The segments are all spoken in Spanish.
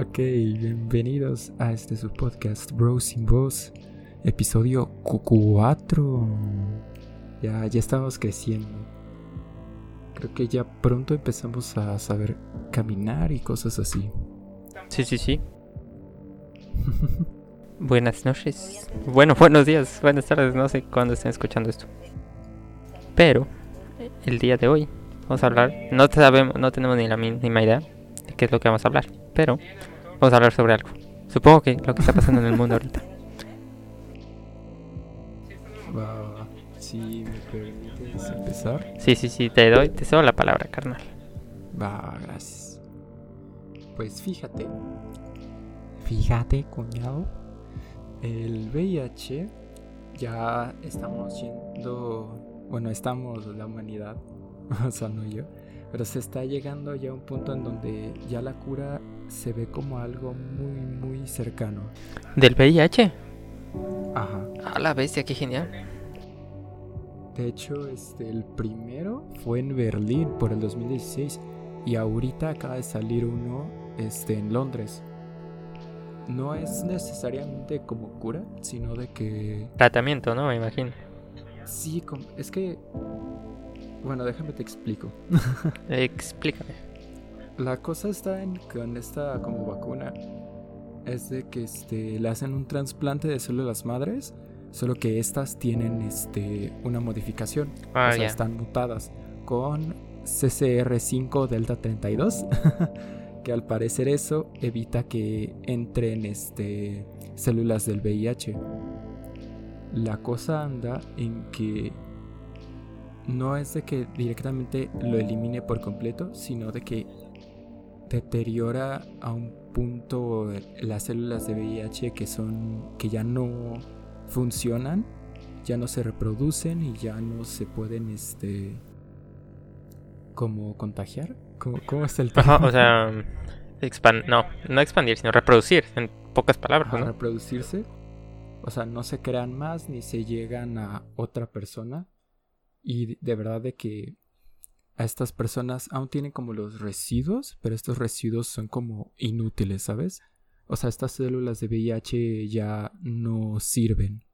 Ok, bienvenidos a este su podcast Bros sin Voz, episodio 4. Ya, ya estamos creciendo. Creo que ya pronto empezamos a saber caminar y cosas así. Sí, sí, sí. Buenas noches. Bueno, buenos días, buenas tardes, no sé cuándo estén escuchando esto. Pero el día de hoy vamos a hablar, no sabemos, no tenemos ni la mínima idea de qué es lo que vamos a hablar, pero vamos a hablar sobre algo. Supongo que lo que está pasando en el mundo ahorita. Va. Si me permites empezar. Sí, sí, sí, te doy, te cedo la palabra, carnal. Va, gracias. Pues fíjate. Fíjate, cuñado. El VIH ya estamos yendo. Bueno, estamos la humanidad. O sea, no yo. Pero se está llegando ya a un punto en donde ya la cura se ve como algo muy, muy cercano. ¿Del VIH? Ajá. A la bestia, qué genial. De hecho, este, el primero fue en Berlín por el 2016 y ahorita acaba de salir uno este, en Londres. No es necesariamente como cura, sino de que Tratamiento, ¿no? Me imagino. sí, es que bueno, déjame te explico. Explícame. La cosa está en con esta como vacuna es de que este le hacen un trasplante de células madres, solo que estas tienen este una modificación. Ah, o sea, están mutadas con CCR5 Delta 32, que al parecer eso evita que entren este, células del VIH. La cosa anda en que no es de que directamente lo elimine por completo, sino de que deteriora a un punto las células de VIH que son que ya no funcionan, ya no se reproducen y ya no se pueden este como contagiar. ¿Cómo, cómo es el Ajá, término? o sea, no, no expandir, sino reproducir, en pocas palabras, Ajá, ¿no? reproducirse. O sea, no se crean más ni se llegan a otra persona. Y de verdad de que a estas personas aún tienen como los residuos, pero estos residuos son como inútiles, ¿sabes? O sea, estas células de VIH ya no sirven.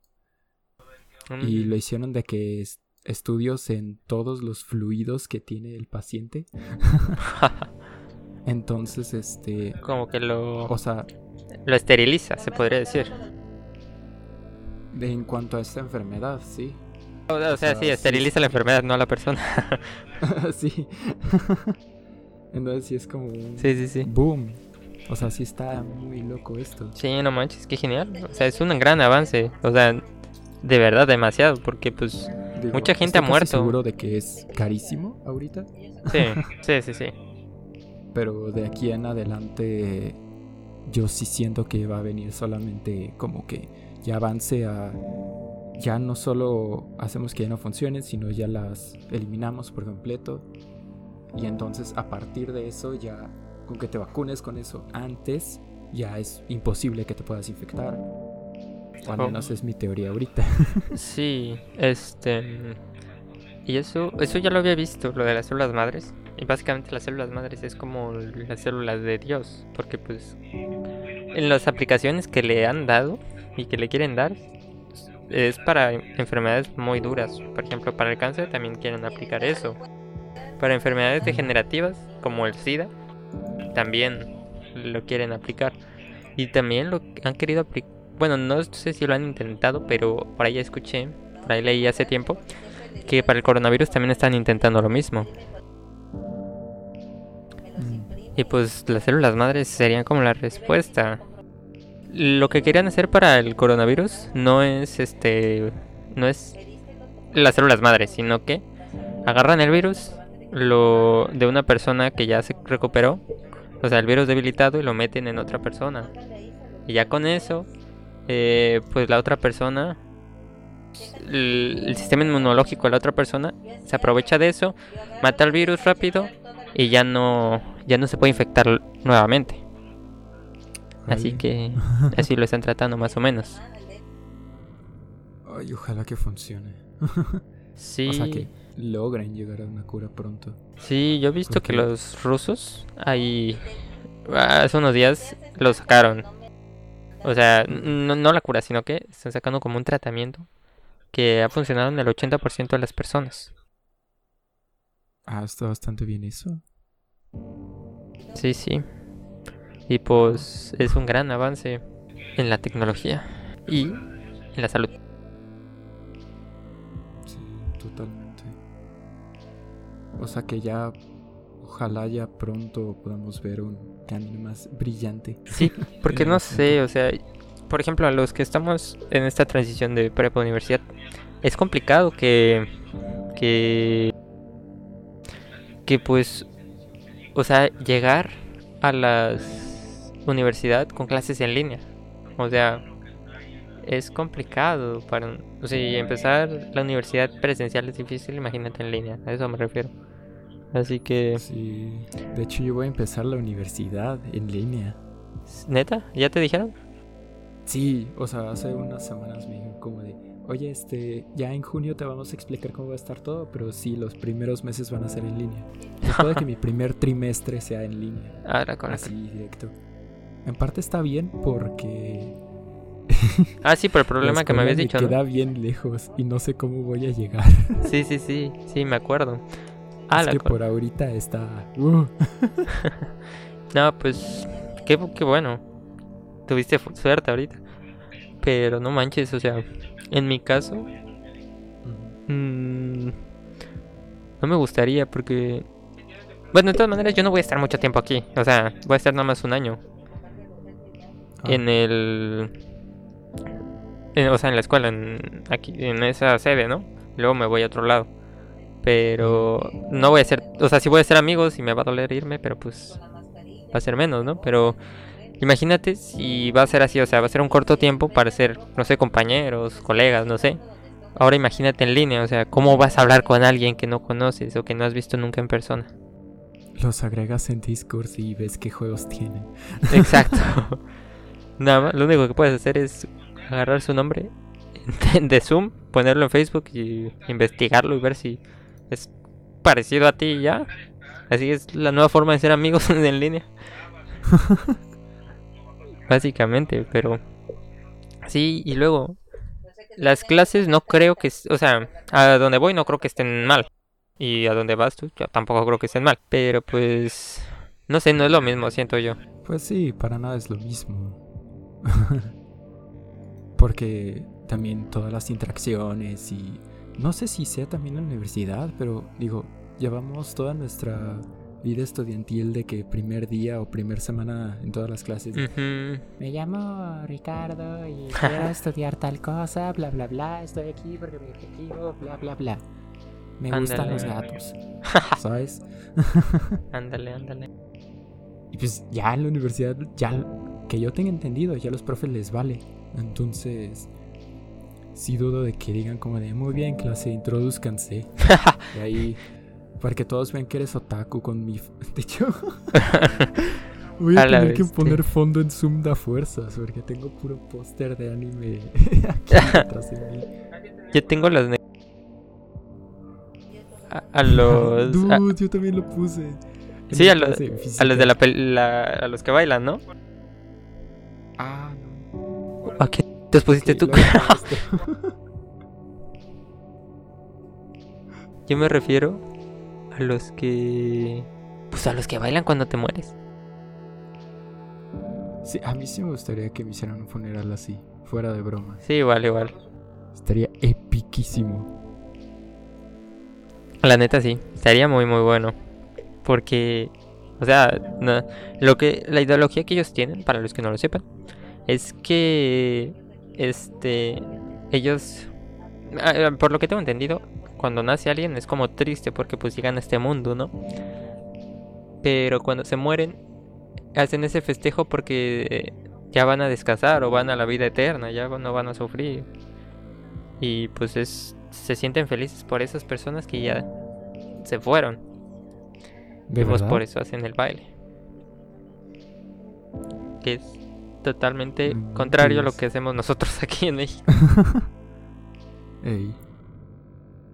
Y Mm, lo hicieron de que es- estudios en todos los fluidos que tiene el paciente. Entonces, este... Como que lo, O sea, lo esteriliza, se podría decir. de- en cuanto a esta enfermedad, sí. O, o sea, sea, sí, sí, esteriliza la enfermedad, no a la persona. sí. Entonces sí es como un sí, sí, sí. boom. O sea, sí está muy loco esto. Sí, no manches, qué genial. O sea, es un gran avance. O sea, de verdad, demasiado. Porque, pues, Digo, Mucha gente estoy ha casi muerto. seguro de que es carísimo ahorita, sí, sí, sí, sí. pero de aquí en adelante yo sí siento que va a venir solamente como que ya avance a ya no solo hacemos que ya no funcionen, sino ya las eliminamos por completo. Y entonces a partir de eso ya con que te vacunes con eso antes ya es imposible que te puedas infectar. O al Oh. menos es mi teoría ahorita. Sí, este. Y eso, eso ya lo había visto, lo de las células madres. Y básicamente las células madres es como las células de Dios. Porque, pues, en las aplicaciones que le han dado y que le quieren dar, es para enfermedades muy duras. Por ejemplo, para el cáncer también quieren aplicar eso. Para enfermedades degenerativas, como el SIDA, también lo quieren aplicar. Y también lo han querido aplicar. Bueno, no sé si lo han intentado, pero por ahí escuché, por ahí leí hace tiempo, que para el coronavirus también están intentando lo mismo. Y pues las células madres serían como la respuesta. Lo que querían hacer para el coronavirus no es este no es las células madres, sino que agarran el virus lo de una persona que ya se recuperó, o sea, el virus debilitado y lo meten en otra persona. Y ya con eso eh, pues la otra persona el, el sistema inmunológico de la otra persona se aprovecha de eso, mata al virus rápido y ya no ya no se puede infectar nuevamente. Así que así lo están tratando más o menos. Ay, ojalá que funcione. Sí, O sea, que logren llegar a una cura pronto. sí, yo he visto que los rusos ahí hace unos días lo sacaron. O sea, no, no la cura, sino que están sacando como un tratamiento que ha funcionado en el 80% de las personas. Ah, está bastante bien eso. Sí, sí. Y pues es un gran avance en la tecnología y en la salud. Sí, totalmente. O sea que ya, ojalá ya pronto podamos ver un anime más brillante. Sí, porque no sé, o sea, por ejemplo, a los que estamos en esta transición de prepa universidad, es complicado que que que pues o sea, llegar a la universidad con clases en línea. O sea, es complicado para o sea, empezar la universidad presencial es difícil, imagínate en línea, a eso me refiero. Así que Sí. De hecho, yo voy a empezar la universidad en línea. neta, ¿ya te dijeron? Sí, o sea, hace unas semanas me dijeron como de, oye, este, ya en junio te vamos a explicar cómo va a estar todo, pero sí, los primeros meses van a ser en línea. Puede que mi primer trimestre sea en línea, Ahora con así directo. En parte está bien porque Ah, sí, por el problema que me habías dicho. ¿no? queda bien lejos y no sé cómo voy a llegar. Sí, sí, sí, sí, me acuerdo. Ah, es la que por ahorita está... uh, No, pues qué, qué bueno. Tuviste suerte ahorita. Pero no manches, o sea, en mi caso mm, no me gustaría porque bueno, de todas maneras yo no voy a estar mucho tiempo aquí, o sea, voy a estar nada más un año en el en- o sea, en la escuela en aquí en esa sede, ¿no? Luego me voy a otro lado. Pero no voy a ser, o sea, sí voy a ser amigos y me va a doler irme, pero pues va a ser menos, ¿no? Pero imagínate si va a ser así, o sea, va a ser un corto tiempo para ser, no sé, compañeros, colegas, no sé. Ahora imagínate en línea, o sea, ¿cómo vas a hablar con alguien que no conoces o que no has visto nunca en persona? Los agregas en Discord y ves qué juegos tienen. Exacto. Nada más, lo único que puedes hacer es agarrar su nombre de Zoom, ponerlo en Facebook y investigarlo y ver si es parecido a ti ya. Así es la nueva forma de ser amigos en línea. Básicamente, pero sí, y luego las clases no creo que, o sea, a donde voy no creo que estén mal. Y a donde vas tú, yo tampoco creo que estén mal. Pero pues, no sé, no es lo mismo, siento yo. Pues sí, para nada es lo mismo. Porque también todas las interacciones y no sé si sea también en la universidad, pero digo, llevamos toda nuestra vida estudiantil de que primer día o primer semana en todas las clases. Me llamo Ricardo y quiero estudiar tal cosa, bla bla bla, estoy aquí porque mi objetivo, bla bla bla. Me gustan los gatos, ¿sabes? Ándale, ándale. Y pues ya en la universidad, ya que yo tenga entendido, ya a los profes les vale. Entonces, sí dudo de que digan como de, muy bien, clase, introduzcanse. y ahí, para que todos vean que eres otaku con mi... De hecho, voy a, A tener que poner fondo en Zoom da fuerzas, porque tengo puro póster de anime aquí detrás de mí. Yo tengo las a, a los a, Dude, yo también lo puse. Sí, a lo- clase de a los de la, la- a los que bailan, ¿no? ¿A qué te pusiste tú? Yo me refiero a los que pues a los que bailan cuando te mueres. Sí, a mí sí me gustaría que me hicieran un funeral así, fuera de broma. Sí, igual, igual. Estaría epiquísimo. La neta sí, estaría muy muy bueno. Porque o sea, no- lo que la ideología que ellos tienen, para los que no lo sepan, es que este ellos ah, ah, por lo que tengo entendido, cuando nace alguien es como triste porque pues llegan a este mundo, ¿no? Pero cuando se mueren hacen ese festejo porque ya van a descansar o van a la vida eterna, ya no van a sufrir. Y pues es se sienten felices por esas personas que ya se fueron. ¿De y pues por eso hacen el baile. Que es totalmente Mm, contrario a lo que hacemos nosotros aquí en México. Ey.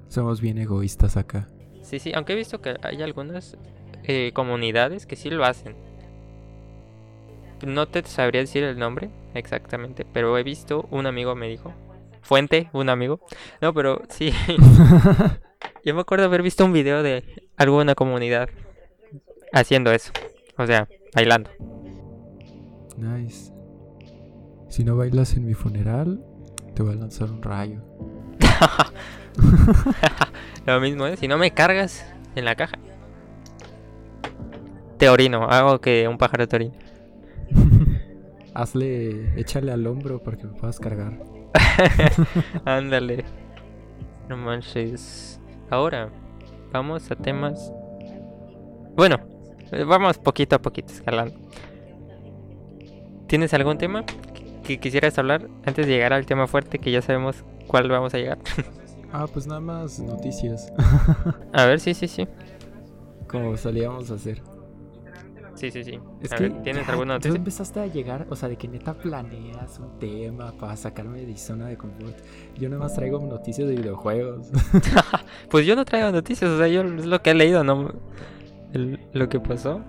Somos bien egoístas acá. Sí, sí, aunque he visto que hay algunas eh, comunidades que sí lo hacen. no te sabría decir el nombre exactamente, pero he visto, un amigo me dijo, fuente, un amigo, no, pero sí, yo me acuerdo haber visto un video de alguna comunidad haciendo eso, o sea, bailando. Nice. Si no bailas en mi funeral, te voy a lanzar un rayo. Lo mismo, ¿eh? Si no me cargas en la caja. Te orino, hago que un pájaro te orine. Hazle, échale al hombro para que me puedas cargar. Ándale. No manches. Ahora, vamos a temas. Bueno, vamos poquito a poquito escalando. ¿Tienes algún tema que quisieras hablar antes de llegar al tema fuerte que ya sabemos cuál vamos a llegar? ah, pues nada más noticias. a ver, sí, sí, sí. Como solíamos hacer. Sí, sí, sí. Es que ¿tienes alguna noticia? Tú empezaste a llegar, o sea, de que neta planeas un tema para sacarme de zona de confort. Yo nada más traigo noticias de videojuegos. pues yo no traigo noticias, o sea, yo es lo que he leído, no lo que pasó.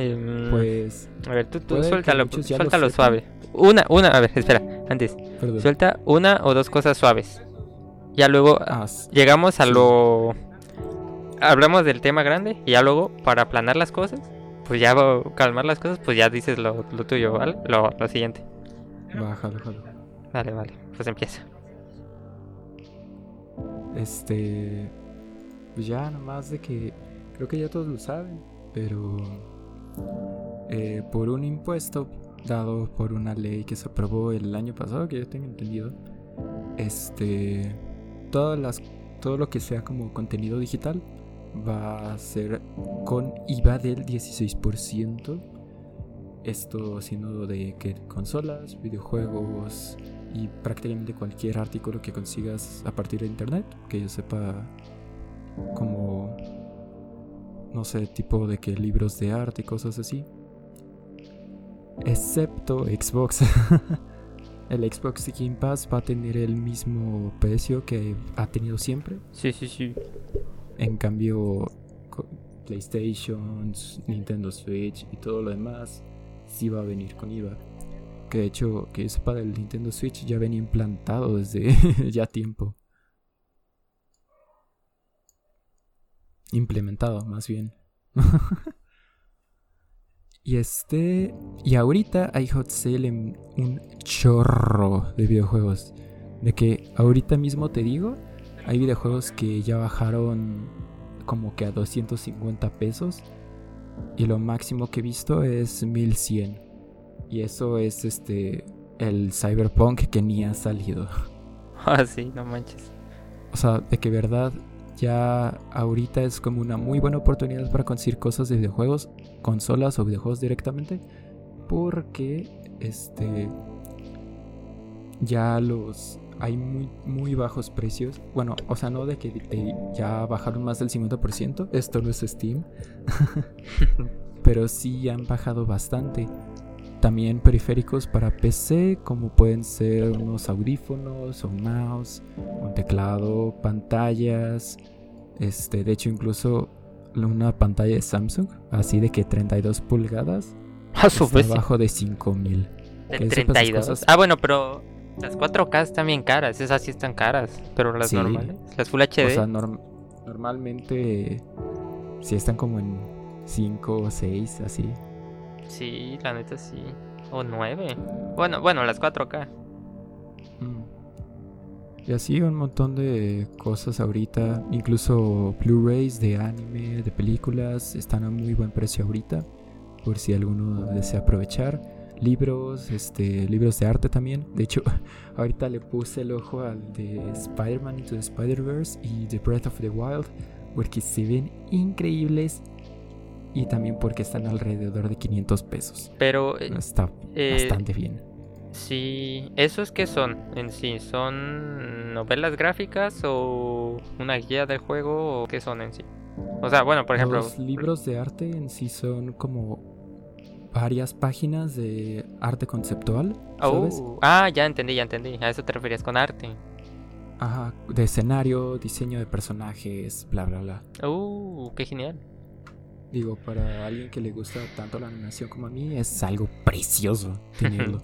Em, pues. A ver, tú, tú suéltalo, suéltalo suave. Una, una, a ver, espera, antes. Suelta una o dos cosas suaves. Ya luego ah, llegamos a lo hablamos del tema grande y ya luego para aplanar las cosas, pues ya calmar las cosas, pues ya dices lo, tuyo, ¿vale? Lo, siguiente. Bájalo, bájalo. Vale, vale, pues empieza. Este. Pues ya, nomás de que. Creo que ya todos lo saben, pero. Eh, por un impuesto dado por una ley que se aprobó el año pasado, que yo tengo entendido, este. Todas las. Todo lo que sea como contenido digital va a ser con IVA del 16%. Esto siendo de que consolas, videojuegos y prácticamente cualquier artículo que consigas a partir de internet, que yo sepa como, no sé, tipo de que libros de arte y cosas así. Excepto Xbox. el Xbox Game Pass va a tener el mismo precio que ha tenido siempre. Sí, sí, sí. En cambio, PlayStation, Nintendo Switch y todo lo demás sí va a venir con IVA. Que de hecho, que es para el Nintendo Switch ya venía implantado desde ya tiempo. Implementado, más bien. y este. Y ahorita hay hot sale en un chorro de videojuegos. De que ahorita mismo te digo hay videojuegos que ya bajaron como que a 250 pesos. Y lo máximo que he visto es 1100. Y eso es este el Cyberpunk que ni ha salido. Ah, sí, no manches. O sea, de que verdad ya ahorita es como una muy buena oportunidad para conseguir cosas de videojuegos, consolas o videojuegos directamente. Porque este ya los hay muy, muy bajos precios. Bueno, o sea, no de que ya bajaron más del 50%. Esto no es Steam. Pero sí han bajado bastante. También periféricos para PC, como pueden ser unos audífonos, un mouse, un teclado, pantallas. Este, de hecho, incluso una pantalla de Samsung, así de que 32 pulgadas. A su vez. Abajo de 5000. De 32. Ah, bueno, pero las 4K están bien caras, esas sí están caras, pero las normales, las Full HD. O sea, normalmente sí están como en 5 o 6, así. Sí, la neta sí. O 9. Bueno, bueno, las 4K. Mm. Y así un montón de cosas ahorita. Incluso Blu-rays de anime, de películas, están a muy buen precio ahorita. Por si alguno desea aprovechar libros, este, libros de arte también. De hecho, ahorita le puse el ojo al de Spider-Man Into the Spider-Verse y The Breath of the Wild, porque se ven increíbles y también porque están alrededor de 500 pesos. Pero eh, está eh, bastante bien. Sí, ¿esos qué son en sí? ¿Son novelas gráficas o una guía del juego o qué son en sí? O sea, bueno, por ejemplo... Los libros de arte en sí son como varias páginas de arte conceptual. ¿sabes? Oh, ah, ya entendí, ya entendí. A eso te referías con arte. Ajá, de escenario, diseño de personajes, bla, bla, bla. Uh, qué genial. Digo, para alguien que le gusta tanto la animación como a mí, es algo precioso tenerlo.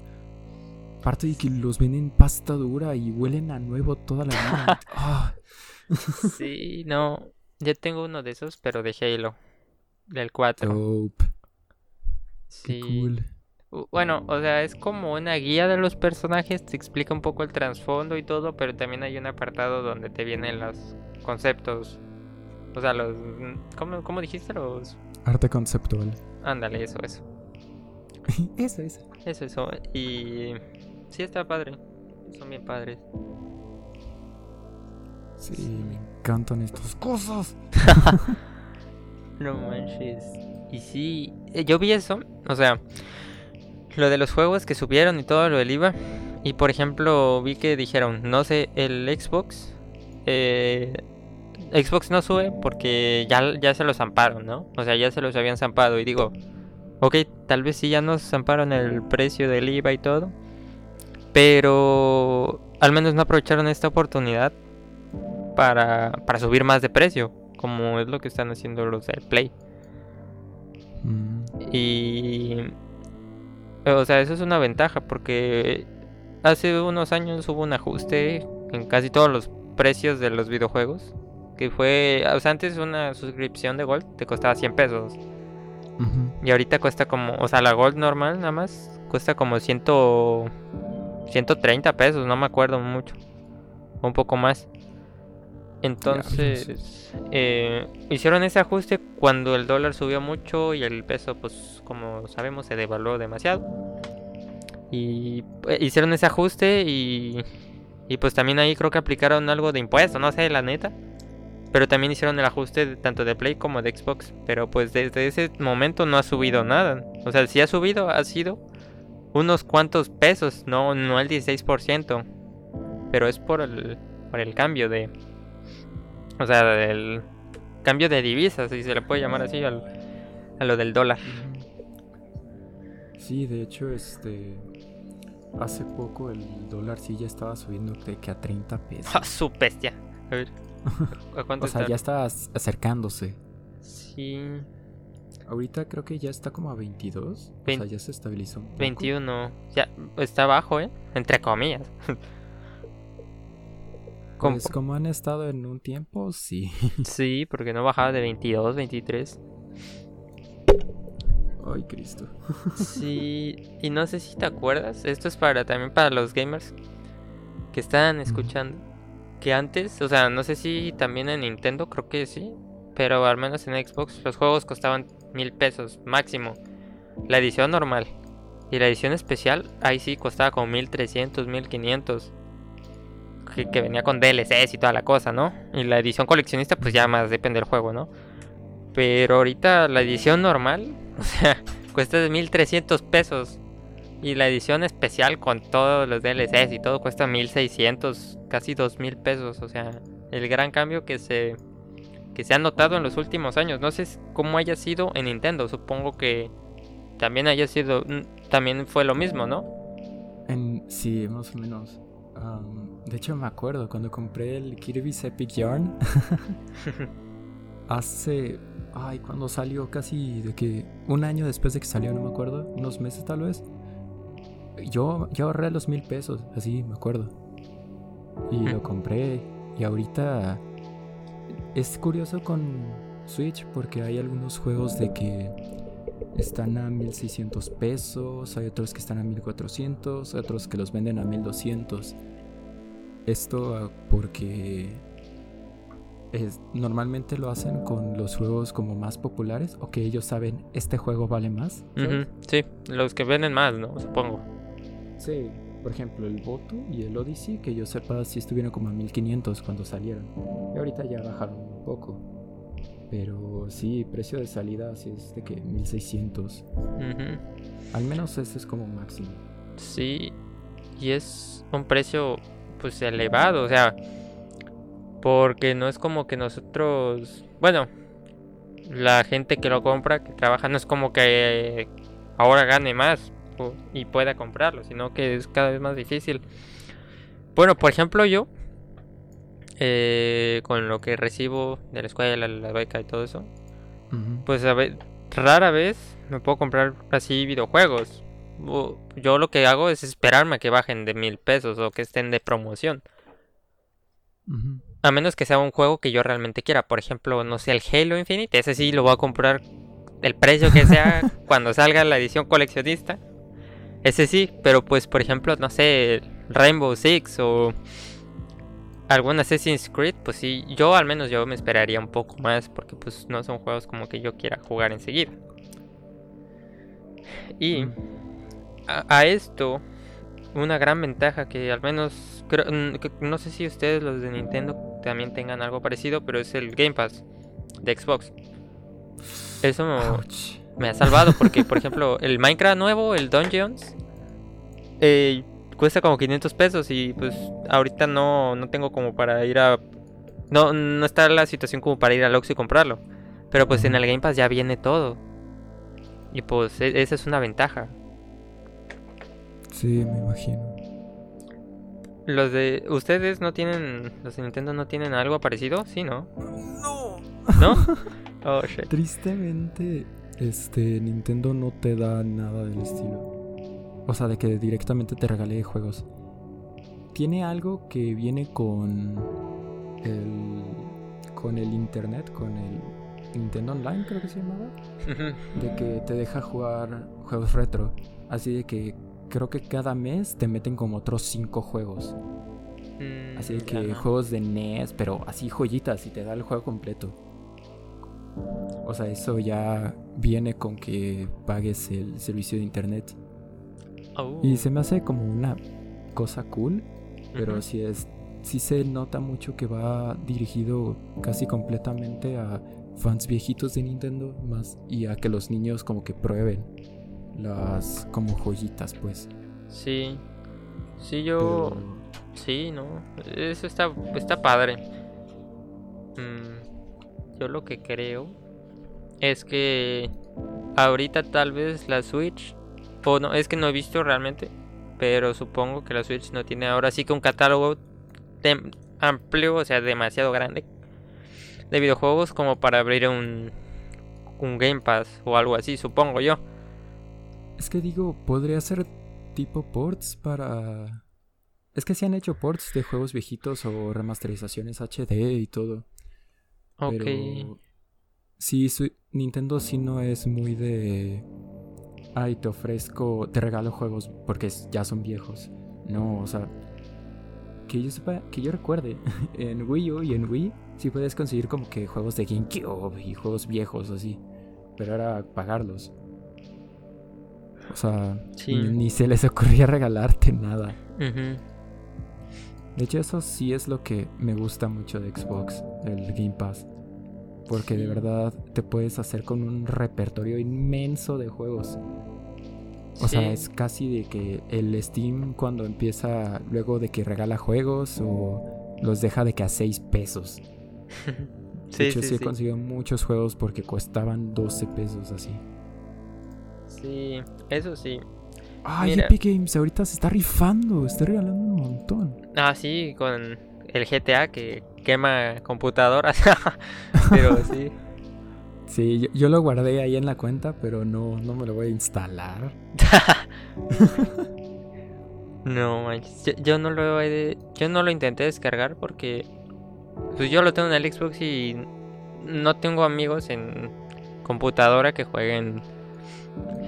Aparte de que los ven en pasta dura y huelen a nuevo toda la vida. Ah. Sí, no. Ya tengo uno de esos, pero de Halo. Del 4. Dope. Sí. Qué cool. Bueno, o sea, es como una guía de los personajes, te explica un poco el trasfondo y todo, pero también hay un apartado donde te vienen los conceptos. O sea, los... ¿Cómo, cómo dijiste? Los... Arte conceptual. Ándale, eso, eso. eso, eso. Eso, eso. Y... Sí, está padre. Son bien padres. Sí, me encantan estas cosas. No manches. Y sí, eh, yo vi eso, o sea, lo de los juegos que subieron y todo lo del IVA. Y por ejemplo, vi que dijeron, no sé, el Xbox. eh, Xbox no sube porque ya, ya se los zamparon, ¿no? O sea, ya se los habían zampado. Y digo, ok, tal vez sí ya nos zamparon el precio del IVA y todo. Pero al menos no aprovecharon esta oportunidad para, para subir más de precio. Como es lo que están haciendo los del Play. Mm, Y. O sea, eso es una ventaja porque hace unos años hubo un ajuste en casi todos los precios de los videojuegos. Que fue. O sea, antes una suscripción de Gold te costaba 100 pesos. Y ahorita cuesta como. O sea, la Gold normal nada más cuesta como 100, 130 pesos, no me acuerdo mucho. Un poco más. Entonces, eh, hicieron ese ajuste cuando el dólar subió mucho y el peso, pues como sabemos, se devaluó demasiado. Y eh, hicieron ese ajuste y, y pues también ahí creo que aplicaron algo de impuesto, no sé, la neta. Pero también hicieron el ajuste de- tanto de Play como de Xbox. Pero pues desde ese momento no ha subido nada. O sea, si ha subido, ha sido unos cuantos pesos, no, no el 16%. Pero es por el, por el cambio de... O sea, del cambio de divisas, si se le puede llamar así, al, a lo del dólar. Sí, de hecho, este. Hace poco el dólar sí ya estaba subiendo de que a 30 pesos. ¡Ja, su bestia! A ver, ¿a cuánto o sea, está? ya está ac- acercándose. Sí, Ahorita creo que ya está como a 22. O sea, ya se estabilizó un poco. 21. Ya, está bajo, ¿eh? Entre comillas. Com- Pues como han estado en un tiempo, sí. Sí, porque no bajaba de 22, 23. Ay, Cristo. Sí, y no sé si te acuerdas, esto es para también para los gamers que están escuchando, antes, o sea, no sé si también en Nintendo, creo que sí, pero al menos en Xbox los juegos costaban mil pesos máximo, la edición normal, y la edición especial, ahí sí costaba como 1300, 1500, que, que venía con DLCs y toda la cosa, ¿no? Y la edición coleccionista, pues ya más depende del juego, ¿no? Pero ahorita la edición normal, o sea, cuesta de 1300 pesos. Y la edición especial con todos los DLCs y todo cuesta 1600, casi 2000 pesos. O sea, el gran cambio que se, que se ha notado en los últimos años. No sé cómo haya sido en Nintendo. Supongo que también haya sido. También fue lo mismo, ¿no? En, sí, más o menos. Am, de hecho, me acuerdo cuando compré el Kirby's Epic Yarn. hace. Ay, cuando salió casi de que. Un año después de que salió, no me acuerdo. Unos meses tal vez. Yo, yo ahorré los mil pesos, así me acuerdo. Y lo compré. Y ahorita. Es curioso con Switch porque hay algunos juegos de que están a 1600 pesos, hay otros que están a 1400, otros que los venden a 1200. Esto ah, porque es- normalmente lo hacen con los juegos como más populares o que ellos saben este juego vale más. Sí, los que venden más, ¿no? Supongo. Sí, por ejemplo el Voto y el Odyssey, que yo sepa si estuvieron como a 1500 cuando salieron. Y ahorita ya bajaron un poco. Pero sí, precio de salida sí es de que 1600. Ujú. Al menos ese es como máximo. Sí, y es un precio pues elevado, o sea, porque no es como que nosotros, bueno, la gente que lo compra, que trabaja, no es como que ahora gane más o- y pueda comprarlo, sino que es cada vez más difícil. Bueno, por ejemplo, yo, eh, con lo que recibo de la escuela, la beca y todo eso, pues a ver, rara vez me puedo comprar así videojuegos. Yo lo que hago es esperarme a que bajen de mil pesos o que estén de promoción. A menos que sea un juego que yo realmente quiera. Por ejemplo, no sé, el Halo Infinite. Ese sí lo voy a comprar el precio que sea cuando salga la edición coleccionista. Ese sí, pero pues por ejemplo, no sé, Rainbow Six o algún Assassin's Creed, pues sí, yo al menos yo me esperaría un poco más porque pues no son juegos como que yo quiera jugar enseguida. Y mm. a, esto, una gran ventaja que al menos, no sé si ustedes los de Nintendo también tengan algo parecido, pero es el Game Pass de Xbox. Eso me ha salvado porque, por ejemplo, el Minecraft nuevo, el Dungeons, eh, cuesta como 500 pesos y pues ahorita no, no tengo como para ir a... No, no está la situación como para ir al Oxxo y comprarlo. Pero pues en el Game Pass ya viene todo. Y pues e, esa es una ventaja. Sí, me imagino. Los de... ¿Ustedes no tienen... Los de Nintendo no tienen algo parecido? Sí, ¿no? No. ¿No? Oh, shit. Tristemente, este, Nintendo no te da nada del estilo. O sea, de que directamente te regale juegos. Tiene algo que viene con el con el internet, con el Nintendo Online, creo que se llamaba, de que te deja jugar juegos retro. Así de que creo que cada mes te meten como otros cinco juegos. Mm, así de que juegos de NES, pero así joyitas y te da el juego completo. O sea, eso ya viene con que pagues el servicio de internet. Y oh. se me hace como una cosa cool, pero sí es sí se nota mucho que va dirigido casi completamente a fans viejitos de Nintendo más y a que los niños como que prueben las como joyitas, pues. Sí. Sí, yo sí, no. Eso está está padre. Mm, yo lo que creo es que ahorita tal vez la Switch no, es que no he visto realmente. Pero supongo que la Switch no tiene ahora sí que un catálogo amplio, o sea, demasiado grande de videojuegos como para abrir un, un Game Pass o algo así, supongo yo. Es que digo, podría ser tipo ports para... Es que se han hecho ports de juegos viejitos o remasterizaciones HD y todo. Ok. Pero... Sí, Nintendo sí no es muy de ay, te ofrezco, te regalo juegos porque ya son viejos. No, o sea, que yo sepa, que yo recuerde, en Wii U y en Wii sí puedes conseguir como que juegos de GameCube y juegos viejos así, pero era pagarlos. O sea, ni, se les ocurría regalarte nada. De hecho, eso sí es lo que me gusta mucho de Xbox, el Game Pass. Porque de verdad te puedes hacer con un repertorio inmenso de juegos. O sea, es casi de que el Steam cuando empieza luego de que regala juegos o los deja de que a 6 pesos. de hecho, sí, he conseguido muchos juegos porque costaban 12 pesos así. Sí, eso sí. Ay, Epic Games ahorita se está rifando, está regalando un montón. Ah, sí, con el GTA que quema computadoras. pero sí. Sí, yo, lo guardé ahí en la cuenta, pero no, no me lo voy a instalar. no, yo, no lo yo no lo intenté descargar porque pues yo lo tengo en el Xbox y no tengo amigos en computadora que jueguen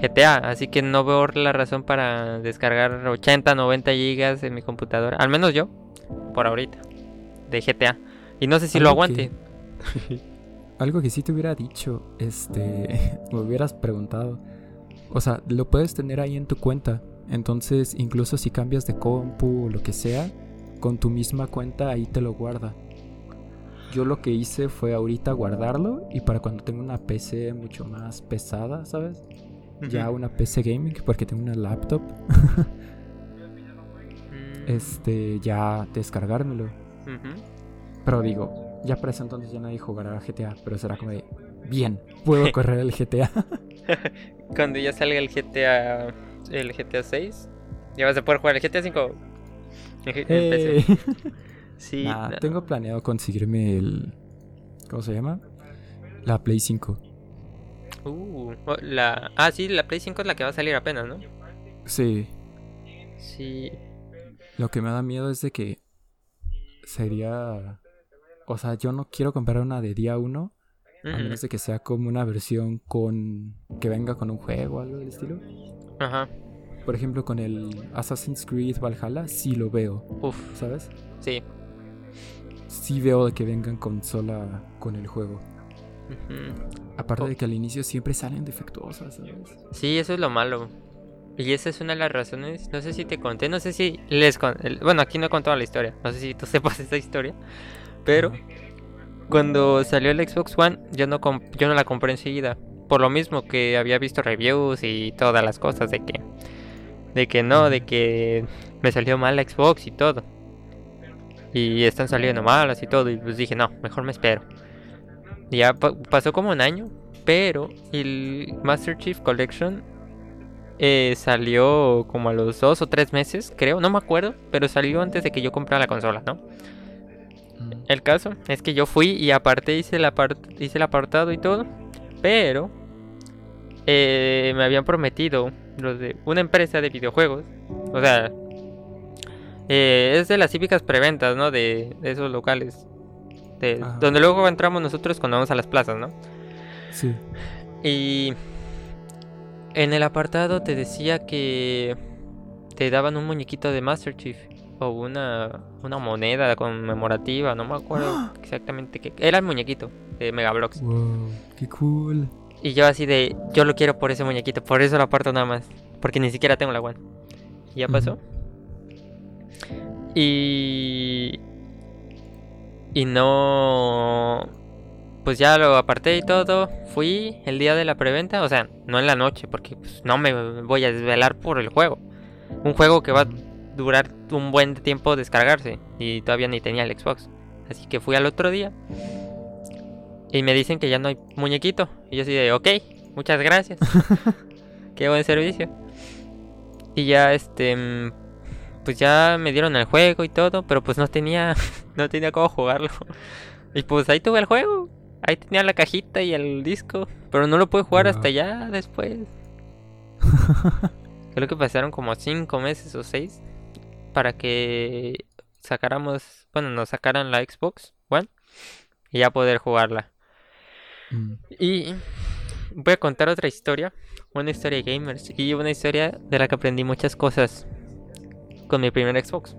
GTA, así que no veo la razón para descargar 80, 90 gigas en mi computadora, al menos yo, por ahorita, de GTA. Y no sé si lo aguante. algo que sí te hubiera dicho, este, me hubieras preguntado. O sea, lo puedes tener ahí en tu cuenta. Entonces, incluso si cambias de compu o lo que sea, con tu misma cuenta ahí te lo guarda. Yo lo que hice fue ahorita guardarlo y para cuando tenga una PC mucho más pesada, ¿sabes? Ya una PC gaming, porque tengo una laptop. Mm. este, ya descargármelo. Pero digo, ya para ese entonces ya nadie jugará GTA, pero será como de, bien, puedo correr el GTA. Cuando ya salga el GTA, el GTA 6, ya vas a poder jugar el GTA 5. Eh. Sí, tengo planeado conseguirme el, ¿cómo se llama? La Play 5. Uh, la... Ah, sí, la Play 5 es la que va a salir apenas, ¿no? Sí. Sí. Lo que me da miedo es de que sería... O sea, yo no quiero comprar una de día 1 a menos de que sea como una versión con... que venga con un juego o algo del estilo. Ajá. Por ejemplo, con el Assassin's Creed Valhalla sí lo veo, Uf, ¿sabes? sí. Sí veo de que vengan consola con el juego. Aparte Oh. de que al inicio siempre salen defectuosas, ¿sabes? Sí, eso es lo malo. Y esa es una de las razones, no sé si te conté, no sé si les con... el- Bueno, aquí no he contado la historia, no sé si tú sepas esa historia, pero cuando salió el Xbox One, yo no, comp- yo no la compré enseguida. Por lo mismo que había visto reviews y todas las cosas de que... De que no, de que me salió mal la Xbox y todo. Y están saliendo malas y todo, y pues dije, no, mejor me espero. Y ya pa- pasó como un año, pero el Master Chief Collection eh, salió como a los dos o tres meses, creo, no me acuerdo, pero salió antes de que yo comprara la consola, ¿no? Mm. El caso es que yo fui y aparte hice el, apart- hice el apartado y todo, pero eh, me habían prometido los de una empresa de videojuegos, o sea, eh, es de las típicas preventas, ¿no? De, de esos locales, de, donde luego entramos nosotros cuando vamos a las plazas, ¿no? Sí. Y en el apartado te decía que te daban un muñequito de Master Chief o una, una moneda conmemorativa, no me acuerdo exactamente qué. Era el muñequito de Megablox. Wow, qué cool. Y yo así de, yo lo quiero por ese muñequito, por eso lo aparto nada más. Porque ni siquiera tengo la One. Y ya pasó. Y... Y no... Pues ya lo aparté y todo. Fui el día de la preventa. O sea, no en la noche, porque pues, no me voy a desvelar por el juego. Un juego que va a durar un buen tiempo descargarse. Y todavía ni tenía el Xbox. Así que fui al otro día. Y me dicen que ya no hay muñequito. Y yo así de, ok, muchas gracias. Qué buen servicio. Y ya este... Pues ya me dieron el juego y todo. Pero pues no tenía... No tenía cómo jugarlo. Y pues ahí tuve el juego. Ahí tenía la cajita y el disco. Pero no lo pude jugar hasta ya después. Creo que pasaron como 5 meses o 6 para que sacáramos, bueno, nos sacaran la Xbox One y ya poder jugarla. Mm. Y voy a contar otra historia, una historia de gamers y una historia de la que aprendí muchas cosas con mi primer Xbox.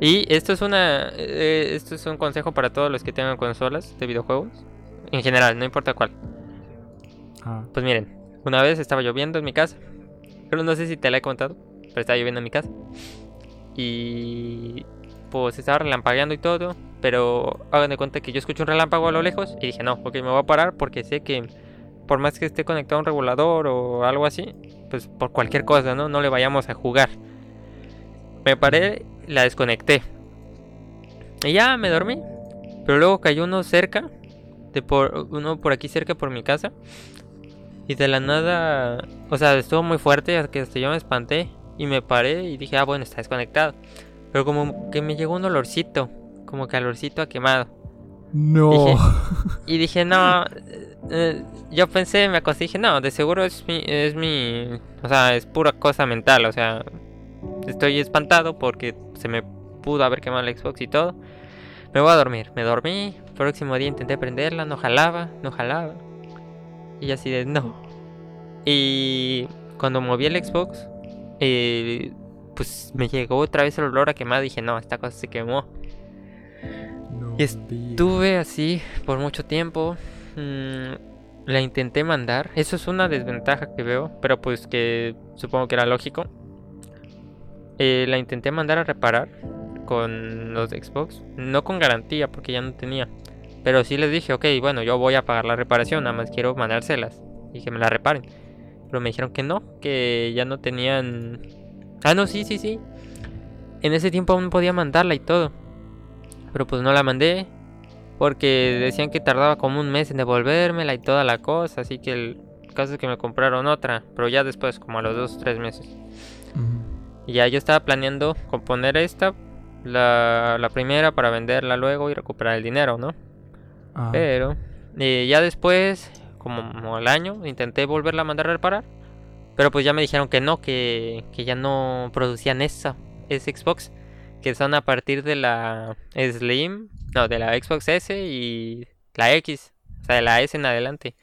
Y esto es una, eh, esto es un consejo para todos los que tengan consolas de videojuegos, en general, no importa cuál. Ah, Pues miren, una vez estaba lloviendo en mi casa. Pero no sé si te la he contado, pero estaba lloviendo en mi casa. Y pues estaba relampagueando y todo. Pero hagan de cuenta que yo escucho un relámpago a lo lejos y dije, no, ok, me voy a parar porque sé que por más que esté conectado a un regulador o algo así, pues por cualquier cosa, ¿no? No le vayamos a jugar. Me paré, la desconecté. Y ya me dormí. Pero luego cayó uno cerca, de por, uno por aquí cerca por mi casa. Y de la nada, o sea, estuvo muy fuerte hasta que hasta yo me espanté y me paré y dije, ah, bueno, está desconectado. Pero como que me llegó un olorcito, como que olorcito a quemado. no. Y dije, no, eh, eh, yo pensé, me acosté y dije, no, de seguro es mi, es mi, o sea, es pura cosa mental, o sea, estoy espantado porque se me pudo haber quemado el Xbox y todo. Me voy a dormir, me dormí, próximo día intenté prenderla, no jalaba, no jalaba. Y así de, no. Y cuando moví el Xbox, eh, pues me llegó otra vez el olor a quemado dije, no, esta cosa se quemó. no y. Estuve así por mucho tiempo. mm, la intenté mandar. Eso es una desventaja que veo, pero pues que supongo que era lógico. Eh, la intenté mandar a reparar con los Xbox. No con garantía porque ya no tenía. Pero sí les dije, ok, bueno, yo voy a pagar la reparación, nada más quiero mandárselas y que me la reparen. Pero me dijeron que no, que ya no tenían... Ah, no, sí, sí, sí. En ese tiempo aún podía mandarla y todo. Pero pues no la mandé. Porque decían que tardaba como un mes en devolvérmela y toda la cosa. Así que el caso es que me compraron otra. Pero ya después, como a los dos o tres meses. Ya yo estaba planeando componer esta. La, la primera para venderla luego y recuperar el dinero, ¿no? Ah, Pero eh, ya después, como al año. Intenté volverla a mandar a reparar. Pero pues ya me dijeron que no, que, que ya no producían esa, ese Xbox. Que son a partir de la Slim, no, de la Xbox S y la X. O sea, de la S en adelante.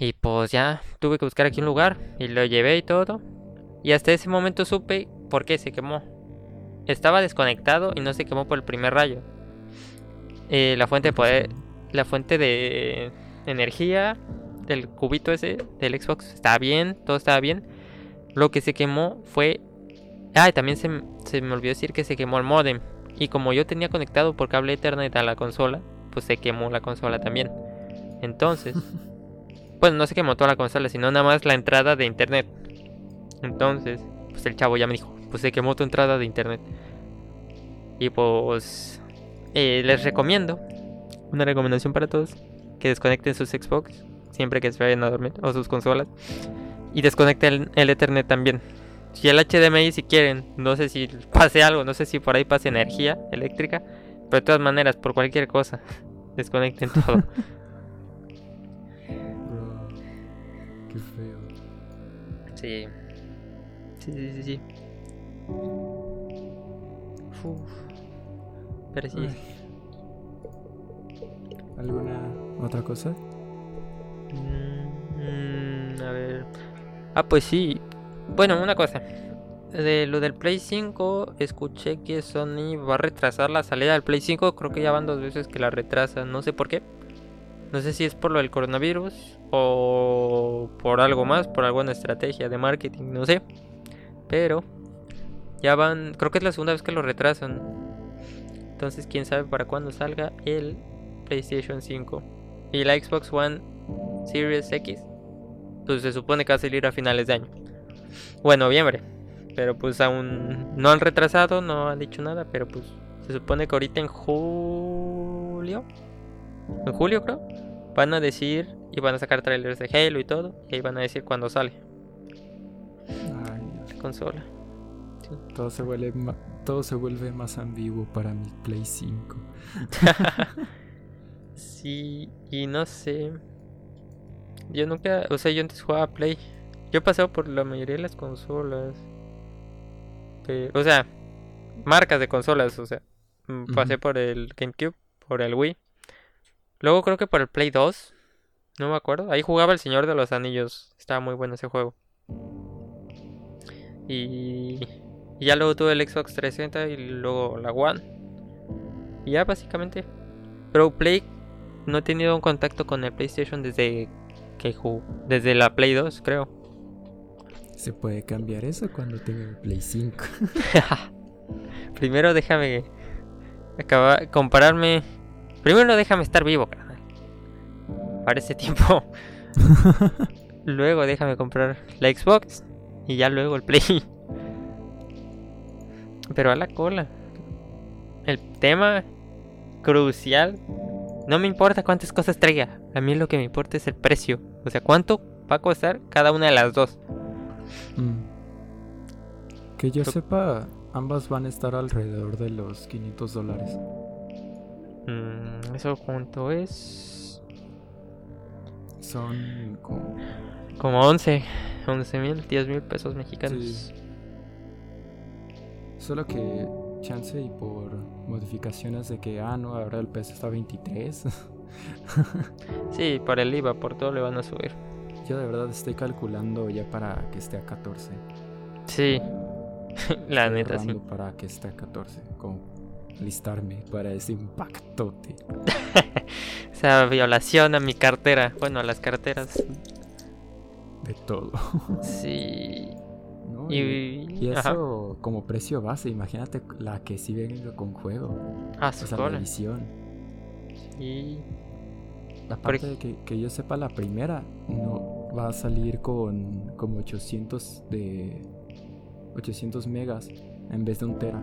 Y pues ya tuve que buscar aquí un lugar y lo llevé y todo. Y hasta ese momento supe por qué se quemó. Estaba desconectado y no se quemó por el primer rayo. Eh, la fuente de poder, la fuente de energía del cubito ese del Xbox estaba bien, todo estaba bien. Lo que se quemó fue... Ah, también se, se me olvidó decir que se quemó el modem. Y como yo tenía conectado por cable Ethernet a la consola, pues se quemó la consola también. Entonces, bueno, no se quemó toda la consola, sino nada más la entrada de internet. Entonces, pues el chavo ya me dijo, pues se quemó tu entrada de internet. Y pues eh, les recomiendo, una recomendación para todos, que desconecten sus Xbox siempre que se vayan a dormir o sus consolas. Y desconecten el, Ethernet también. Si el HDMI si quieren, no sé si pase algo, no sé si por ahí pase energía eléctrica, pero de todas maneras, por cualquier cosa, desconecten todo. Qué feo. Sí. Sí, sí, sí, sí. Pero sí. ¿Alguna otra cosa? Mm, a ver. Ah, pues sí. Bueno, una cosa. De lo del Play 5, escuché que Sony va a retrasar la salida del Play 5. Creo que ya van dos veces que la retrasan. No sé por qué. No sé si es por lo del coronavirus o por algo más, por alguna estrategia de marketing, no sé. Pero ya van, creo que es la segunda vez que lo retrasan. Entonces, quién sabe para cuándo salga el PlayStation 5. Y la Xbox One Series X, pues se supone que va a salir a finales de año. O en noviembre. Pero pues aún no han retrasado, no han dicho nada, pero pues se supone que ahorita en julio, en julio creo, van a decir y van a sacar trailers de Halo y todo, y ahí van a decir cuándo sale. Consola. Todo se vuelve todo se vuelve más ambiguo para mi Play 5. sí, y no sé. Yo nunca, o sea, yo antes jugaba Play. Yo he pasado por la mayoría de las consolas. o sea, marcas de consolas, o sea, mm, pasé por el GameCube, por el Wii. Luego creo que por el Play 2. No me acuerdo. Ahí jugaba El Señor de los Anillos. Estaba muy bueno ese juego. Y, y ya luego tuve el Xbox 360 y luego la One. Y ya básicamente. Pero Play no he tenido un contacto con el PlayStation desde que desde la Play 2, creo. Se puede cambiar eso cuando tenga el Play 5. Primero déjame acabar compararme. Primero déjame estar vivo, Para ese tiempo. luego déjame comprar la Xbox y ya luego el Play. Pero a la cola. El tema crucial no me importa cuántas cosas traiga. A mí lo que me importa es el precio. O sea, cuánto va a costar cada una de las dos. Mm. Que yo sepa, ambas van a estar alrededor de los 500 dólares. Mm, ¿Eso cuánto es? Son como... Como 11. 11 mil, 10 mil pesos mexicanos. Solo que chance y por modificaciones de que, ah, no, ahora el peso está a 23. sí, por el IVA, por todo le van a subir. Yo de verdad estoy calculando ya para que esté a 14. Sí, la neta sí. Para que esté a 14, como listarme para ese impactote. Esa violación a mi cartera, bueno, a las carteras. De todo. Sí. Y, eso como precio base, imagínate la que sí venga con juego. Ah, su o la edición. Y aparte de que, que, yo sepa la primera no va a salir con como 800 de 800 megas en vez de un tera.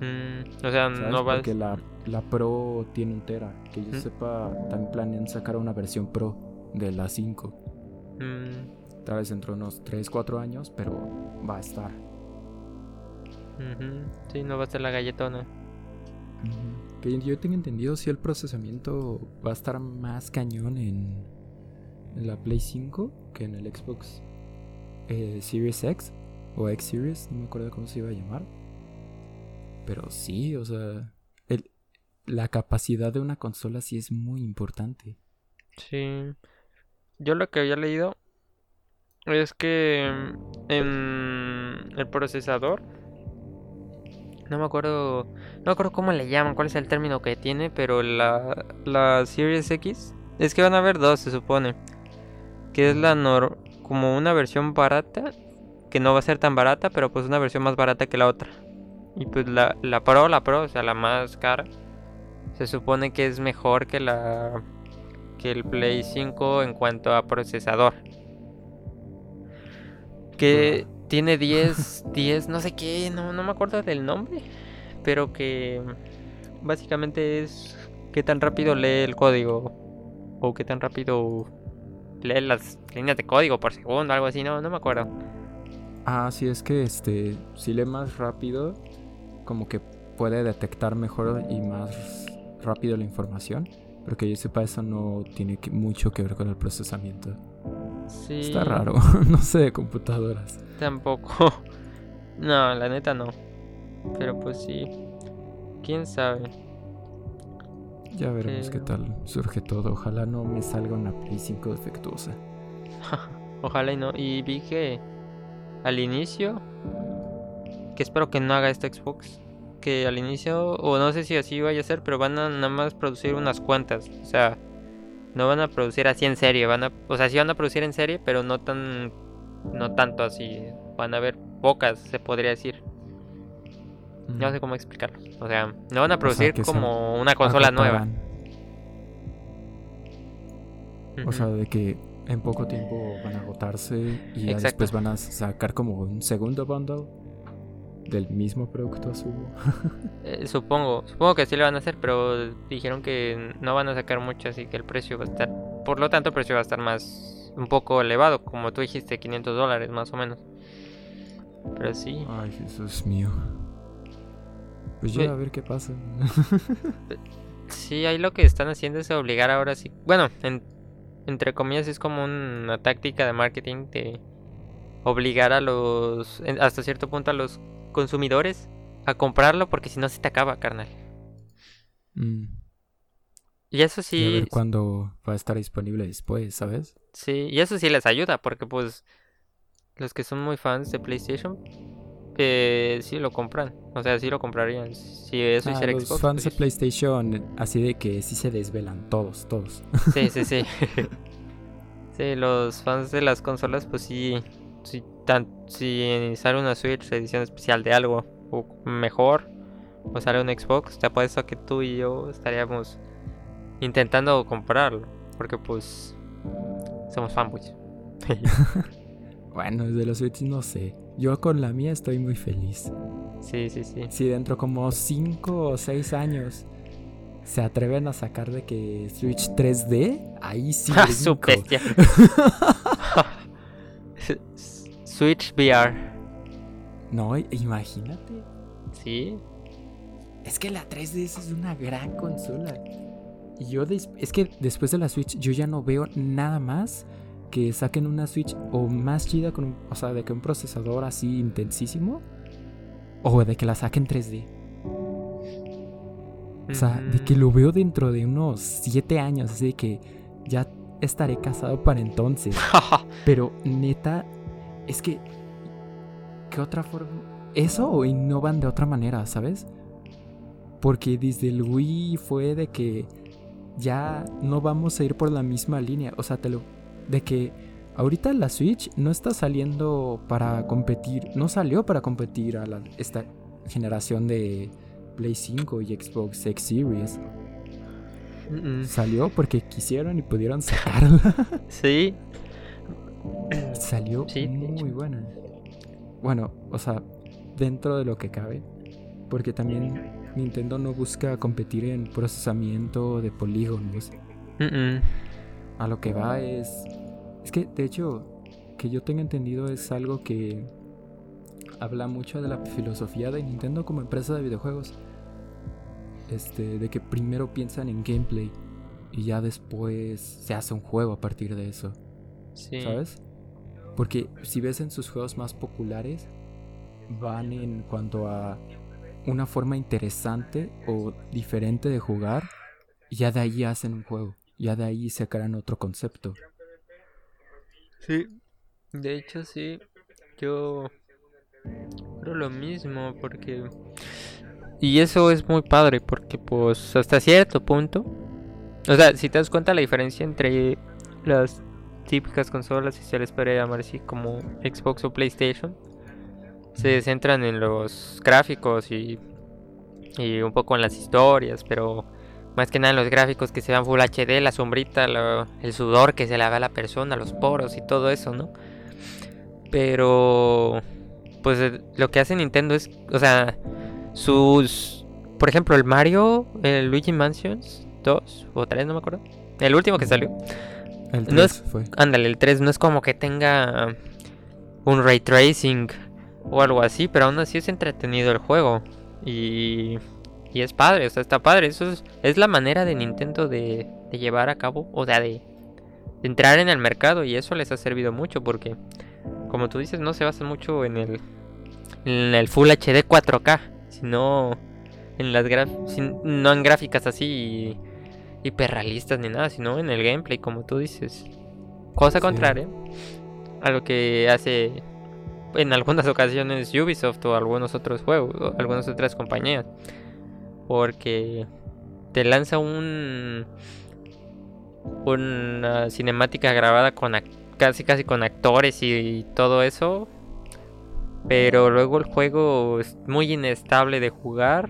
Mm, o sea, no va Porque la, la Pro tiene un tera. Que yo sepa, también planean sacar una versión Pro de la 5. Mm. Tal vez dentro de unos 3, 4 años, pero va a estar. Sí, no va a ser la galletona. Que yo tengo entendido si el procesamiento va a estar más cañón en, en la Play 5 que en el Xbox eh, Series X o X Series, no me acuerdo cómo se iba a llamar. Pero sí, o sea, el, la capacidad de una consola sí es muy importante. Sí. Yo lo que había leído es que en el procesador no me acuerdo no me acuerdo cómo le llaman, cuál es el término que tiene, pero la la Series X es que van a haber dos, se supone. Que es la nor como una versión barata, que no va a ser tan barata, pero pues una versión más barata que la otra. Y pues la, la Pro, la Pro, o sea, la más cara, se supone que es mejor que la que el Play 5 en cuanto a procesador. Que tiene 10, 10, no sé qué, no, no me acuerdo del nombre, pero que básicamente es qué tan rápido lee el código o qué tan rápido lee las líneas de código por segundo, algo así, no, no me acuerdo. Ah, sí, es que este, si lee más rápido, como que puede detectar mejor y más rápido la información. Pero que yo sepa, eso no tiene mucho que ver con el procesamiento. Sí. Está raro, no sé de computadoras. Tampoco. No, la neta no. Pero pues sí. ¿Quién sabe? Ya veremos qué Pero- tal surge todo. Ojalá no me salga una Play 5 defectuosa. Ojalá y no. Y vi que al inicio, que espero que no haga este Xbox, que al inicio, o no sé si así vaya a ser, pero van a nada más producir unas cuantas. O sea, no van a producir así en serie. Van a, o sea, sí van a producir en serie, pero no tan, no tanto así. Van a haber pocas, se podría decir. No sé cómo explicarlo. O sea, no van a producir como una consola nueva. O sea, de que en poco tiempo van a agotarse y ya después van a sacar como un segundo bundle del mismo producto, asumo. Eh, supongo, supongo que sí lo van a hacer, pero dijeron que no van a sacar mucho, así que el precio va a estar, por lo tanto el precio va a estar más, un poco elevado, como tú dijiste, 500 dólares más o menos. Pero sí, Ay, Jesús mío. Pues ya a ver qué pasa. sí, ahí lo que están haciendo es obligar ahora sí, bueno, en- entre comillas es como una táctica de marketing de obligar a los, hasta cierto punto a los consumidores a comprarlo porque si no se te acaba, carnal. Mm, Y eso y a sí, ver cuándo va a estar disponible después, ¿sabes? Sí, y eso sí les ayuda, porque pues los que son muy fans de PlayStation, eh, sí lo compran. O sea, sí lo comprarían. Si eso Ah, hiciera los Xbox. fans de pues, PlayStation, así de que sí se desvelan todos, todos. Sí, sí, sí. sí, los fans de las consolas, pues sí. Si, tan, si sale una Switch edición especial de algo o mejor, o sale un Xbox, te apuesto que tú y yo estaríamos intentando comprarlo. Porque pues somos fanboys. Bueno, de los Switch no sé. Yo con la mía estoy muy feliz. sí, sí, sí. Si dentro como 5 o 6 años se atreven a sacar de que Switch 3D, ahí sí. ¡Ja, brinco. su bestia! Switch VR. No, imagínate. Sí. Es que la 3DS es una gran consola. Y yo es que después de la Switch yo ya no veo nada más que saquen una Switch o más chida con un- o sea, de que un procesador así intensísimo o de que la saquen 3D. O sea, de que lo veo dentro de unos 7 años, así de que ya estaré casado para entonces. Pero neta, es que ¿qué otra forma? Eso o innovan de otra manera, ¿sabes? Porque desde el Wii fue de que ya no vamos a ir por la misma línea. O sea, te lo. De que ahorita la Switch no está saliendo para competir. No salió para competir a la- esta generación de Play 5 y Xbox X Series. Salió porque quisieron y pudieron sacarla. Sí. Salió Sí, muy buena. Bueno, o sea, dentro de lo que cabe. Porque también Nintendo no busca competir en procesamiento de polígonos. A lo que va es... Es que, de hecho, que yo tenga entendido es algo que habla mucho de la filosofía de Nintendo como empresa de videojuegos. Este, de que primero piensan en gameplay y ya después se hace un juego a partir de eso. Sí. ¿Sabes? Porque si ves en sus juegos más populares, van en cuanto a una forma interesante o diferente de jugar, y ya de ahí hacen un juego, ya de ahí sacarán otro concepto. Sí, de hecho sí, yo creo lo mismo porque... Y eso es muy padre porque pues hasta cierto punto... O sea, si te das cuenta la diferencia entre las típicas consolas, si se les puede llamar así, como Xbox o PlayStation, se centran en los gráficos y, y un poco en las historias, pero más que nada en los gráficos que se vean Full HD, la sombrita, lo- el sudor que se le ve a la persona, los poros y todo eso, ¿no? Pero, pues lo que hace Nintendo es, o sea, sus, por ejemplo, el Mario, el Luigi Mansions 2 o 3, no me acuerdo, el último que salió. El No 3 es- fue. Ándale, el 3 no es como que tenga un ray tracing o algo así, pero aún así es entretenido el juego. Y, y es padre, o sea, está padre. Eso es, es la manera de Nintendo de, de llevar a cabo, o sea, de, de entrar en el mercado. Y eso les ha servido mucho porque, como tú dices, no se basa mucho en el, en el Full HD 4K, sino en las graf- sin- no en gráficas así hiperrealistas ni nada, sino en el gameplay, como tú dices. Cosa Sí. contraria a lo que hace en algunas ocasiones Ubisoft o algunos otros juegos, o algunas otras compañías. Porque te lanza un una cinemática grabada con casi casi con actores y, todo eso. Pero luego el juego es muy inestable de jugar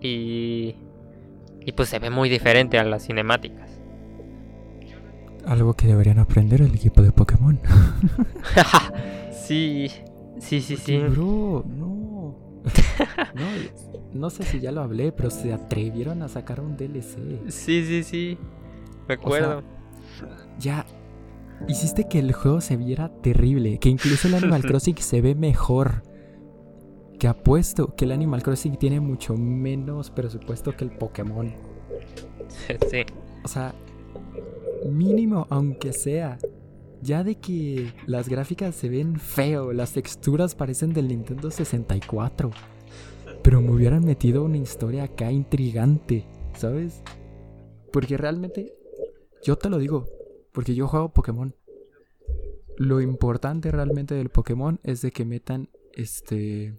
y y pues se ve muy diferente a las cinemáticas. Algo que deberían aprender el equipo de Pokémon. sí, sí, sí, sí. Bro, no. no. No sé si ya lo hablé, pero se atrevieron a sacar un DLC. Sí, sí, sí. Me acuerdo. Ya. Hiciste que el juego se viera terrible. Que incluso el Animal Crossing se ve mejor. Que apuesto que el Animal Crossing tiene mucho menos presupuesto que el Pokémon. sí. O sea, mínimo, aunque sea. Ya de que las gráficas se ven feo, las texturas parecen del Nintendo 64. Pero me hubieran metido una historia acá intrigante, ¿sabes? Porque realmente, yo te lo digo, porque yo juego Pokémon. Lo importante realmente del Pokémon es de que metan este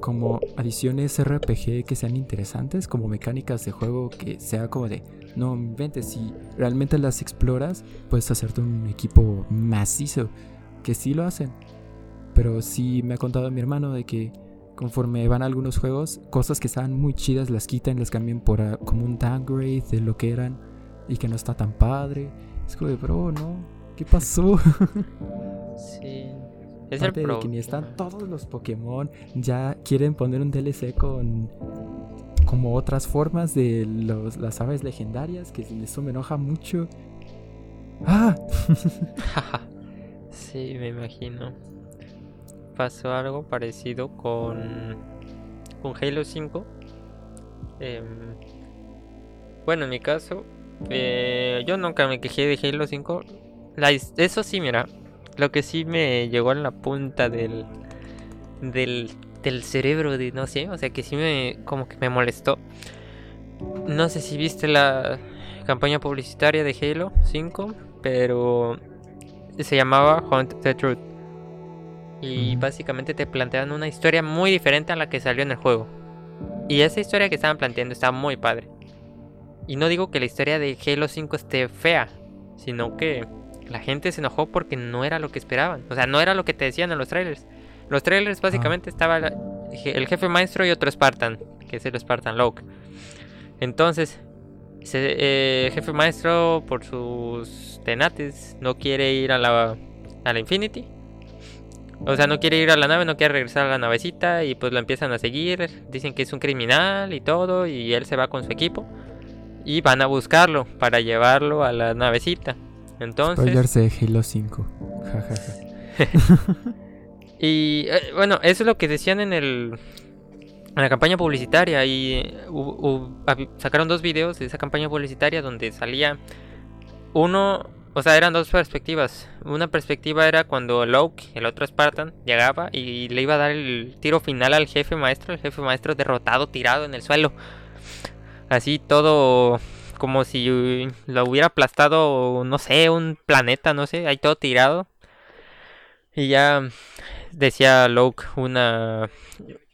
como adiciones RPG que sean interesantes, como mecánicas de juego que sea como de no inventes, si realmente las exploras, puedes hacerte un equipo macizo, que sí lo hacen. Pero sí me ha contado mi hermano de que conforme van algunos juegos, cosas que estaban muy chidas las quitan, las cambian por como un downgrade de lo que eran y que no está tan padre. Es como de, bro, no, ¿qué pasó? Sí. Es el Aparte de que ni están todos los Pokémon, ya quieren poner un DLC con como otras formas de los, las aves legendarias, que eso me enoja mucho. ¡Ah! sí, me imagino. Pasó algo parecido con, con Halo 5. Em, bueno, en mi caso, eh, yo nunca me quejé de Halo 5. La his- eso sí, mira, lo que sí me llegó en la punta del, del, del cerebro, de no sé, o sea que sí me, como que me molestó. No sé si viste la campaña publicitaria de Halo 5, pero se llamaba Hunt the Truth. Y básicamente te plantean una historia muy diferente a la que salió en el juego. Y esa historia que estaban planteando está muy padre. Y no digo que la historia de Halo 5 esté fea, sino que la gente se enojó porque no era lo que esperaban. O sea, no era lo que te decían en los trailers. Los trailers básicamente estaba la- el jefe maestro y otro Spartan, que es el Spartan Locke. Entonces, eh, el jefe maestro, por sus tenates, no quiere ir a la, a la Infinity. O sea, no quiere ir a la nave, no quiere regresar a la navecita y pues lo empiezan a seguir. Dicen que es un criminal y todo y él se va con su equipo. Y van a buscarlo para llevarlo a la navecita. Entonces... Spoilers de Halo 5. Ja, ja, ja. Y eh, bueno, eso es lo que decían en el la campaña publicitaria y sacaron dos videos de esa campaña publicitaria donde salía uno, o sea, eran dos perspectivas. Una perspectiva era cuando Loki, el otro Spartan, llegaba y le iba a dar el tiro final al jefe maestro, el jefe maestro derrotado, tirado en el suelo. Así todo como si lo hubiera aplastado, no sé, un planeta, no sé, ahí todo tirado. Y ya decía Loki una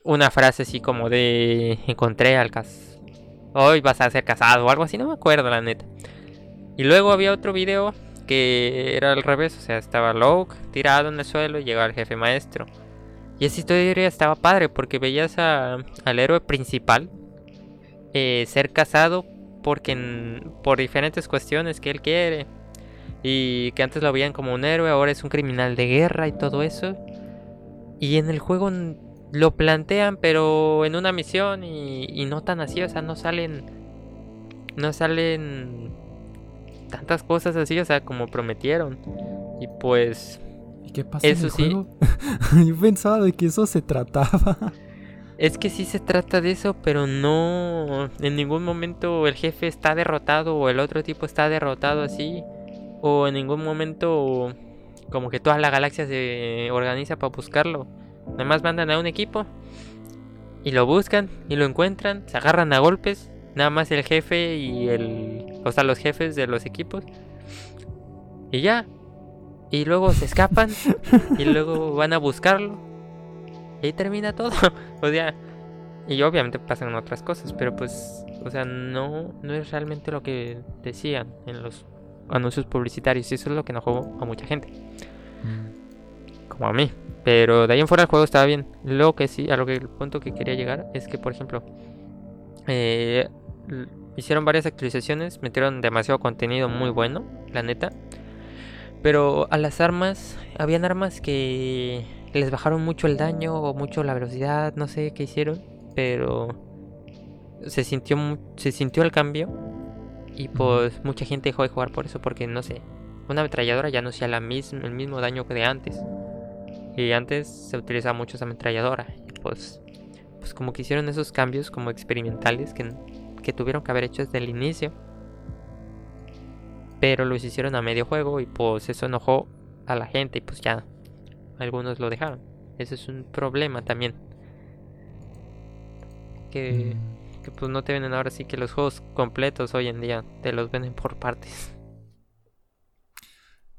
una frase así como de encontré al cas hoy vas a ser casado o algo así, no me acuerdo la neta. Y luego había otro video que era al revés, o sea, estaba Locke tirado en el suelo y llegaba el jefe maestro. Y esa historia estaba padre porque veías al héroe principal eh, ser casado porque por diferentes cuestiones que él quiere. Y que antes lo veían como un héroe, ahora es un criminal de guerra y todo eso. Y en el juego lo plantean, pero en una misión y, no tan así, o sea, no salen. No salen tantas cosas así, o sea, como prometieron. Y pues. ¿Y qué pasa eso sí. Yo pensaba de que eso se trataba. Es que sí se trata de eso, pero no. En ningún momento el jefe está derrotado o el otro tipo está derrotado así. O en ningún momento, como que toda la galaxia se organiza para buscarlo. Nada más mandan a un equipo y lo buscan y lo encuentran, se agarran a golpes, nada más el jefe y el, o sea, los jefes de los equipos. Y ya. Y luego se escapan y luego van a buscarlo. Y ahí termina todo. o sea, y obviamente pasan otras cosas, pero pues, o sea, no no es realmente lo que decían en los anuncios publicitarios y eso es lo que enojó a mucha gente. Mm. Como a mí. Pero de ahí en fuera el juego estaba bien. Lo que sí, a lo que el punto que quería llegar es que, por ejemplo, eh, hicieron varias actualizaciones, metieron demasiado contenido muy bueno, la neta. Pero a las armas, habían armas que les bajaron mucho el daño o mucho la velocidad, no sé qué hicieron, pero se sintió se sintió el cambio y pues mucha gente dejó de jugar por eso porque no sé, una ametralladora ya no hacía la misma, el mismo daño que de antes. Y antes se utilizaba mucho esa ametralladora. Y pues, pues como que hicieron esos cambios como experimentales que, que tuvieron que haber hecho desde el inicio. Pero los hicieron a medio juego y pues eso enojó a la gente y pues ya algunos lo dejaron. Ese es un problema también. Que, mm. que pues no te venden ahora sí que los juegos completos hoy en día te los venden por partes.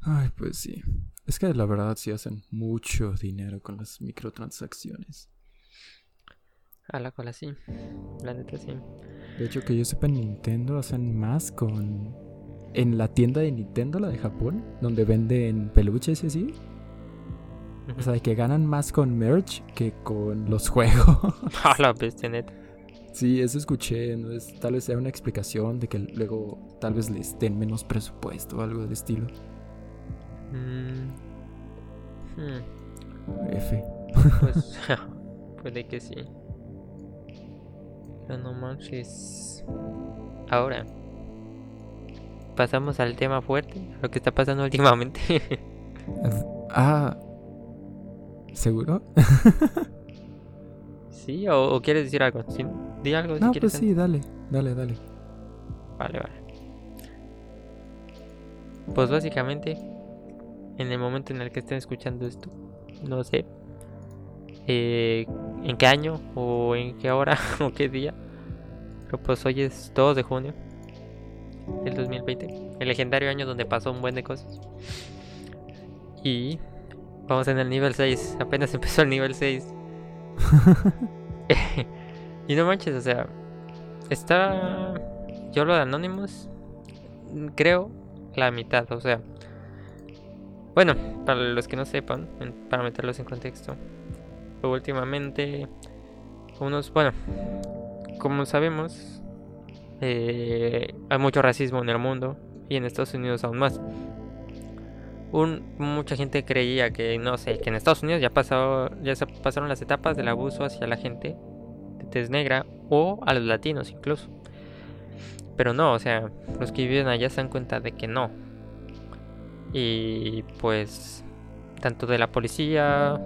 Ay, pues sí. Es que la verdad sí hacen mucho dinero con las microtransacciones. A la cola sí. La neta sí. De hecho, que yo sepa, Nintendo hacen más con. En la tienda de Nintendo, la de Japón, donde venden peluches y así. O sea, que ganan más con merch que con los juegos. A la bestia neta. Sí, eso escuché. ¿no? Es, tal vez sea una explicación de que luego tal vez les den menos presupuesto o algo del estilo. Mm. Hmm. F. Pues puede que sí. Pero no manches. Ahora. Pasamos al tema fuerte, lo que está pasando últimamente. ah. ¿Seguro? ¿Sí? ¿O, quieres decir algo? ¿Sí? Di algo no, pues sí, dale, dale, dale. Vale, vale. Pues básicamente en el momento en el que estén escuchando esto. No sé eh, en qué año o en qué hora o qué día. Pero pues hoy es 2 de junio del 2020. El legendario año donde pasó un buen de cosas. Y vamos en el nivel 6. Apenas empezó el nivel 6. y no manches, o sea, está... Yo lo de Anonymous, creo, la mitad. O sea, bueno, para los que no sepan, para meterlos en contexto, últimamente, unos, bueno, como sabemos, eh, hay mucho racismo en el mundo y en Estados Unidos aún más. Un, mucha gente creía que, no sé, que en Estados Unidos ya, pasó, ya se pasaron las etapas del abuso hacia la gente de tez negra o a los latinos incluso. Pero no, o sea, los que viven allá se dan cuenta de que no, y pues tanto de la policía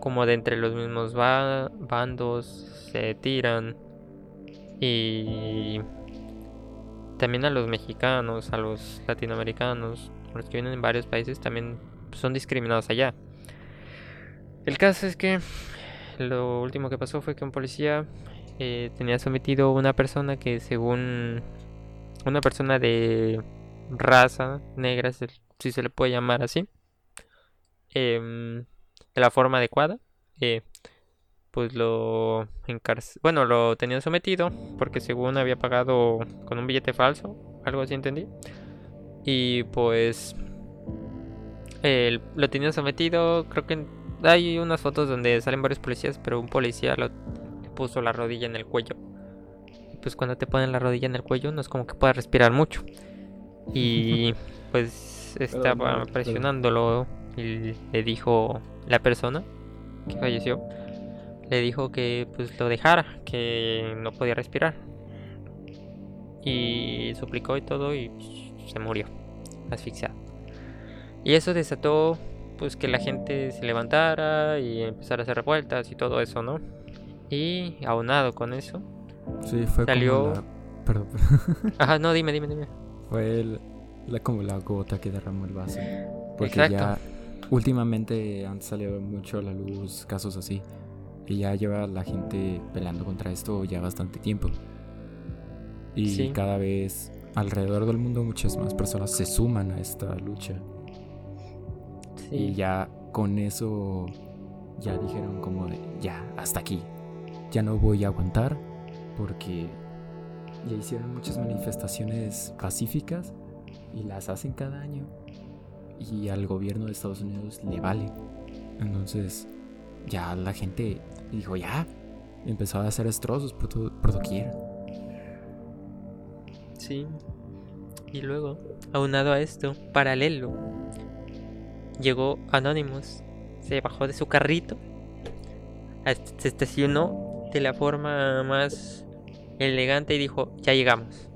como de entre los mismos bandos se tiran y también a los mexicanos, a los latinoamericanos, los que vienen en varios países también son discriminados allá. El caso es que lo último que pasó fue que un policía eh, tenía sometido a una persona que según una persona de raza negra, si se le puede llamar así, em, de la forma adecuada, eh, pues lo bueno, lo tenían sometido porque según había pagado con un billete falso, algo así entendí. Y pues lo tenían sometido, creo que hay unas fotos donde salen varios policías, pero un policía lo puso la rodilla en el cuello. Y pues cuando te ponen la rodilla en el cuello no es como que puedas respirar mucho. Y pues estaba presionándolo y le dijo la persona que falleció, le dijo que pues lo dejara, que no podía respirar. Y suplicó y todo y se murió, asfixiado. Y eso desató pues que la gente se levantara y empezara a hacer revueltas y todo eso, ¿no? Y aunado con eso, sí, fue salió... Como Perdón. Ajá, no, dime, dime, dime. Fue la, como la gota que derramó el vaso. Porque ya últimamente han salido mucho a la luz casos así. Y ya lleva la gente peleando contra esto ya bastante tiempo. Y cada vez alrededor del mundo muchas más personas se suman a esta lucha. Y ya con eso ya dijeron como de, ya, hasta aquí. Ya no voy a aguantar porque ya hicieron muchas manifestaciones pacíficas y las hacen cada año. Y al gobierno de Estados Unidos le vale. Entonces ya la gente dijo, ya, empezó a hacer destrozos por, todo, por doquier. Sí. Y luego, aunado a esto, paralelo, llegó Anonymous, se bajó de su carrito, se estacionó de la forma más elegante y dijo, ya llegamos.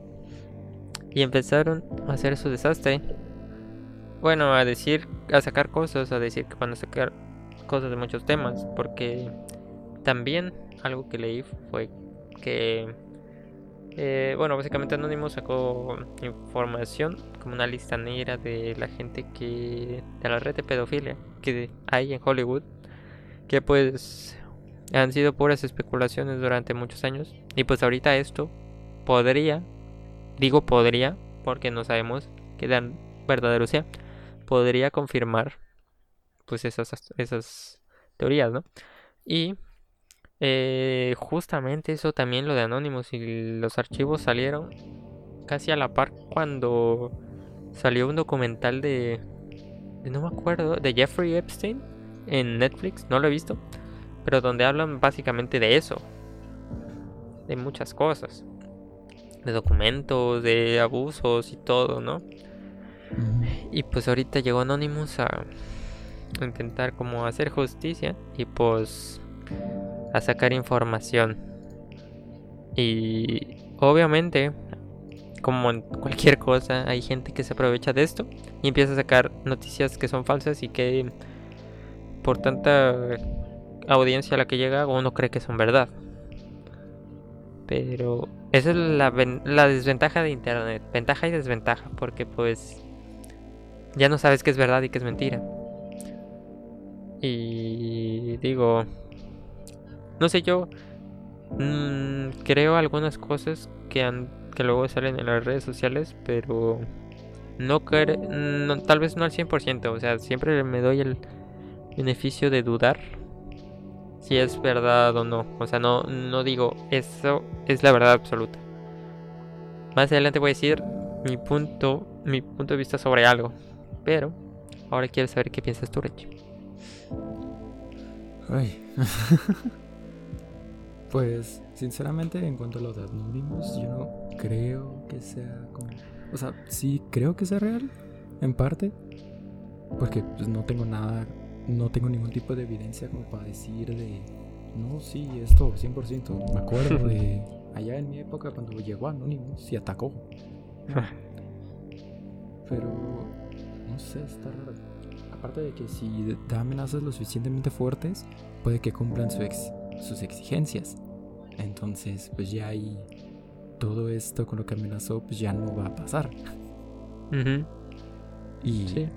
Y empezaron a hacer su desastre. Bueno, a decir, a sacar cosas, a decir que van a sacar cosas de muchos temas, porque también algo que leí fue que eh, bueno, básicamente Anonymous sacó información como una lista negra de la gente que. de la red de pedofilia que hay en Hollywood. Que pues han sido puras especulaciones durante muchos años. Y pues ahorita esto podría, digo podría, porque no sabemos qué dan verdadero sea, podría confirmar pues esas, esas teorías, ¿no? Y eh, justamente eso también lo de Anonymous y los archivos salieron casi a la par cuando salió un documental de, no me acuerdo, de Jeffrey Epstein en Netflix, no lo he visto, pero donde hablan básicamente de eso, de muchas cosas, de documentos, de abusos y todo, ¿no? Y pues ahorita llegó Anonymous a intentar como hacer justicia y pues a sacar información. Y obviamente, como en cualquier cosa, hay gente que se aprovecha de esto y empieza a sacar noticias que son falsas y que por tanta audiencia a la que llega uno cree que son verdad. Pero esa es la, desventaja de Internet. Ventaja y desventaja. Porque pues ya no sabes qué es verdad y qué es mentira. Y digo, no sé, yo mm, creo algunas cosas que, han, que luego salen en las redes sociales, pero no, no tal vez no al 100%, o sea, siempre me doy el beneficio de dudar si es verdad o no. O sea, no, no digo eso es la verdad absoluta. Más adelante voy a decir mi punto, mi punto de vista sobre algo. Pero ahora quiero saber qué piensas tú, Richie. Ay. Pues, sinceramente, en cuanto a lo de Anonymous, yo no creo que sea como. O sea, sí creo que sea real, en parte. Porque pues, no tengo nada, no tengo ningún tipo de evidencia como para decir de. No, sí, esto, 100%. Me acuerdo de allá en mi época cuando llegó Anonymous y atacó. Pero, no sé, está raro. aparte de que si da amenazas lo suficientemente fuertes, puede que cumplan sus exigencias. Entonces, pues ya ahí todo esto con lo que amenazó, pues ya no va a pasar. Y sí.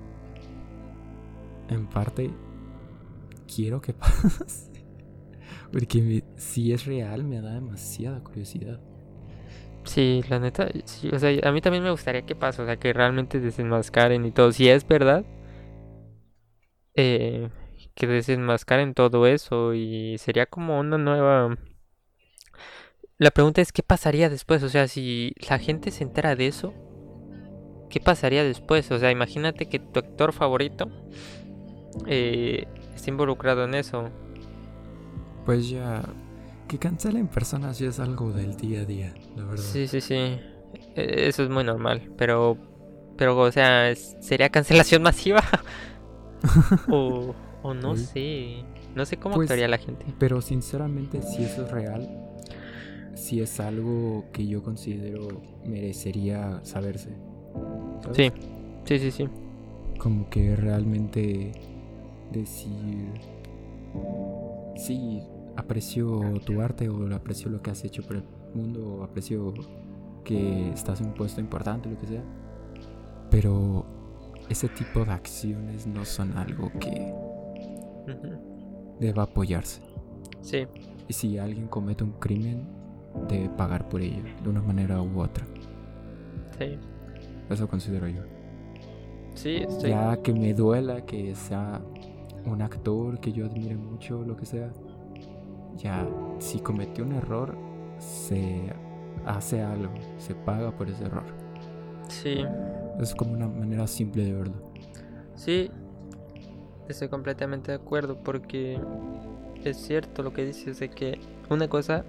en parte quiero que pase. Porque si es real me da demasiada curiosidad. Sí, la neta, sí, o sea, a mí también me gustaría que pase, o sea, que realmente desenmascaren y todo. Si es verdad, eh, que desenmascaren todo eso y sería como una nueva... La pregunta es, ¿qué pasaría después? O sea, si la gente se entera de eso, ¿qué pasaría después? O sea, imagínate que tu actor favorito eh, está involucrado en eso. Pues ya que cancelen personas ya es algo del día a día, la verdad. Sí, sí, sí. E, eso es muy normal, pero pero o sea, sería cancelación masiva. o, o no sé. No sé cómo pues, actuaría la gente. Pero sinceramente, si eso es real, si es algo que yo considero merecería saberse. Sí, sí, sí, sí. Como que realmente decir, sí, aprecio tu arte o aprecio lo que has hecho por el mundo o aprecio que estás en un puesto importante, lo que sea. Pero ese tipo de acciones no son algo que deba apoyarse. Sí. Y si alguien comete un crimen, debe pagar por ello, de una manera u otra. Sí. Eso considero yo. Sí, estoy... Ya que me duela que sea un actor que yo admire mucho, lo que sea, ya si cometió un error, se hace algo, se paga por ese error. Sí. Es como una manera simple de verlo. Sí, estoy completamente de acuerdo porque es cierto lo que dices de que una cosa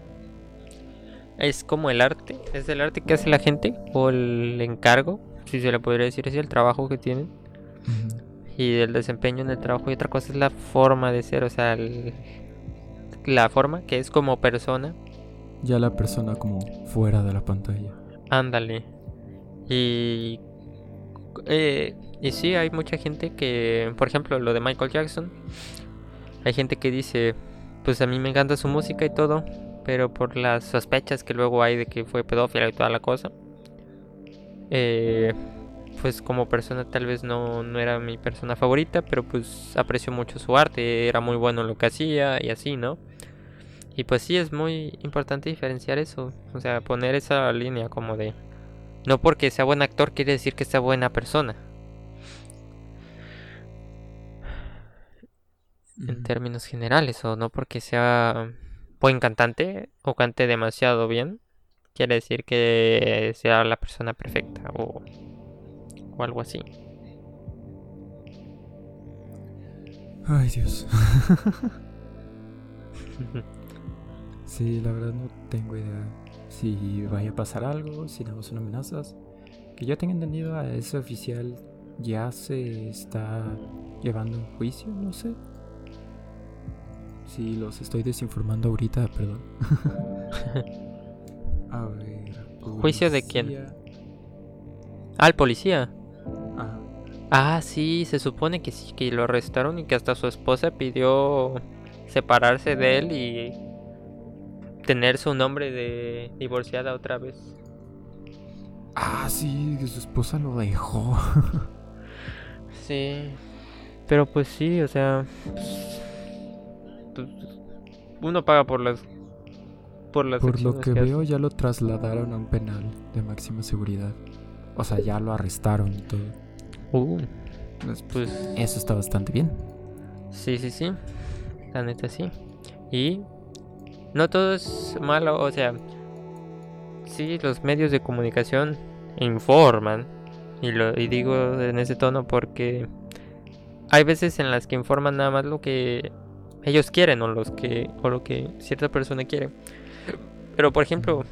es como el arte, es el arte que hace la gente o el encargo, si se le podría decir así, el trabajo que tienen. Y el desempeño en el trabajo y otra cosa es la forma de ser, o sea, el, la forma, que es como persona. Ya la persona como fuera de la pantalla. Ándale. Y... Eh, y sí, hay mucha gente que, por ejemplo, lo de Michael Jackson, hay gente que dice, pues a mí me encanta su música y todo, pero por las sospechas que luego hay de que fue pedófila y toda la cosa, eh, pues como persona tal vez no, no era mi persona favorita, pero pues aprecio mucho su arte, era muy bueno lo que hacía y así, ¿no? Y pues sí, es muy importante diferenciar eso. O sea, poner esa línea como de... No porque sea buen actor quiere decir que sea buena persona. En términos generales. O no porque sea buen cantante o cante demasiado bien. Quiere decir que sea la persona perfecta. O, o algo así. Ay Dios. Sí, la verdad no tengo idea si vaya a pasar algo, si no son amenazas. Que yo tenga entendido a ese oficial ya se está llevando un juicio, no sé. Si los estoy desinformando ahorita, perdón. a ver. ¿Juicio de quién? Ah, el policía. Ah, sí, se supone que sí, que lo arrestaron y que hasta su esposa pidió separarse de él y tener su nombre de divorciada otra vez. Ah, sí, que su esposa lo dejó. sí. Pero pues sí, o sea, pues, uno paga por las por las Por lo que, veo ya lo trasladaron a un penal de máxima seguridad. O sea, ya lo arrestaron y todo. Uh, pues, pues eso está bastante bien. Sí, sí, sí. La neta sí. Y no todo es malo, o sea, sí, los medios de comunicación informan, y, lo, y digo en ese tono porque hay veces en las que informan nada más lo que ellos quieren o, los que, o lo que cierta persona quiere. Pero por ejemplo,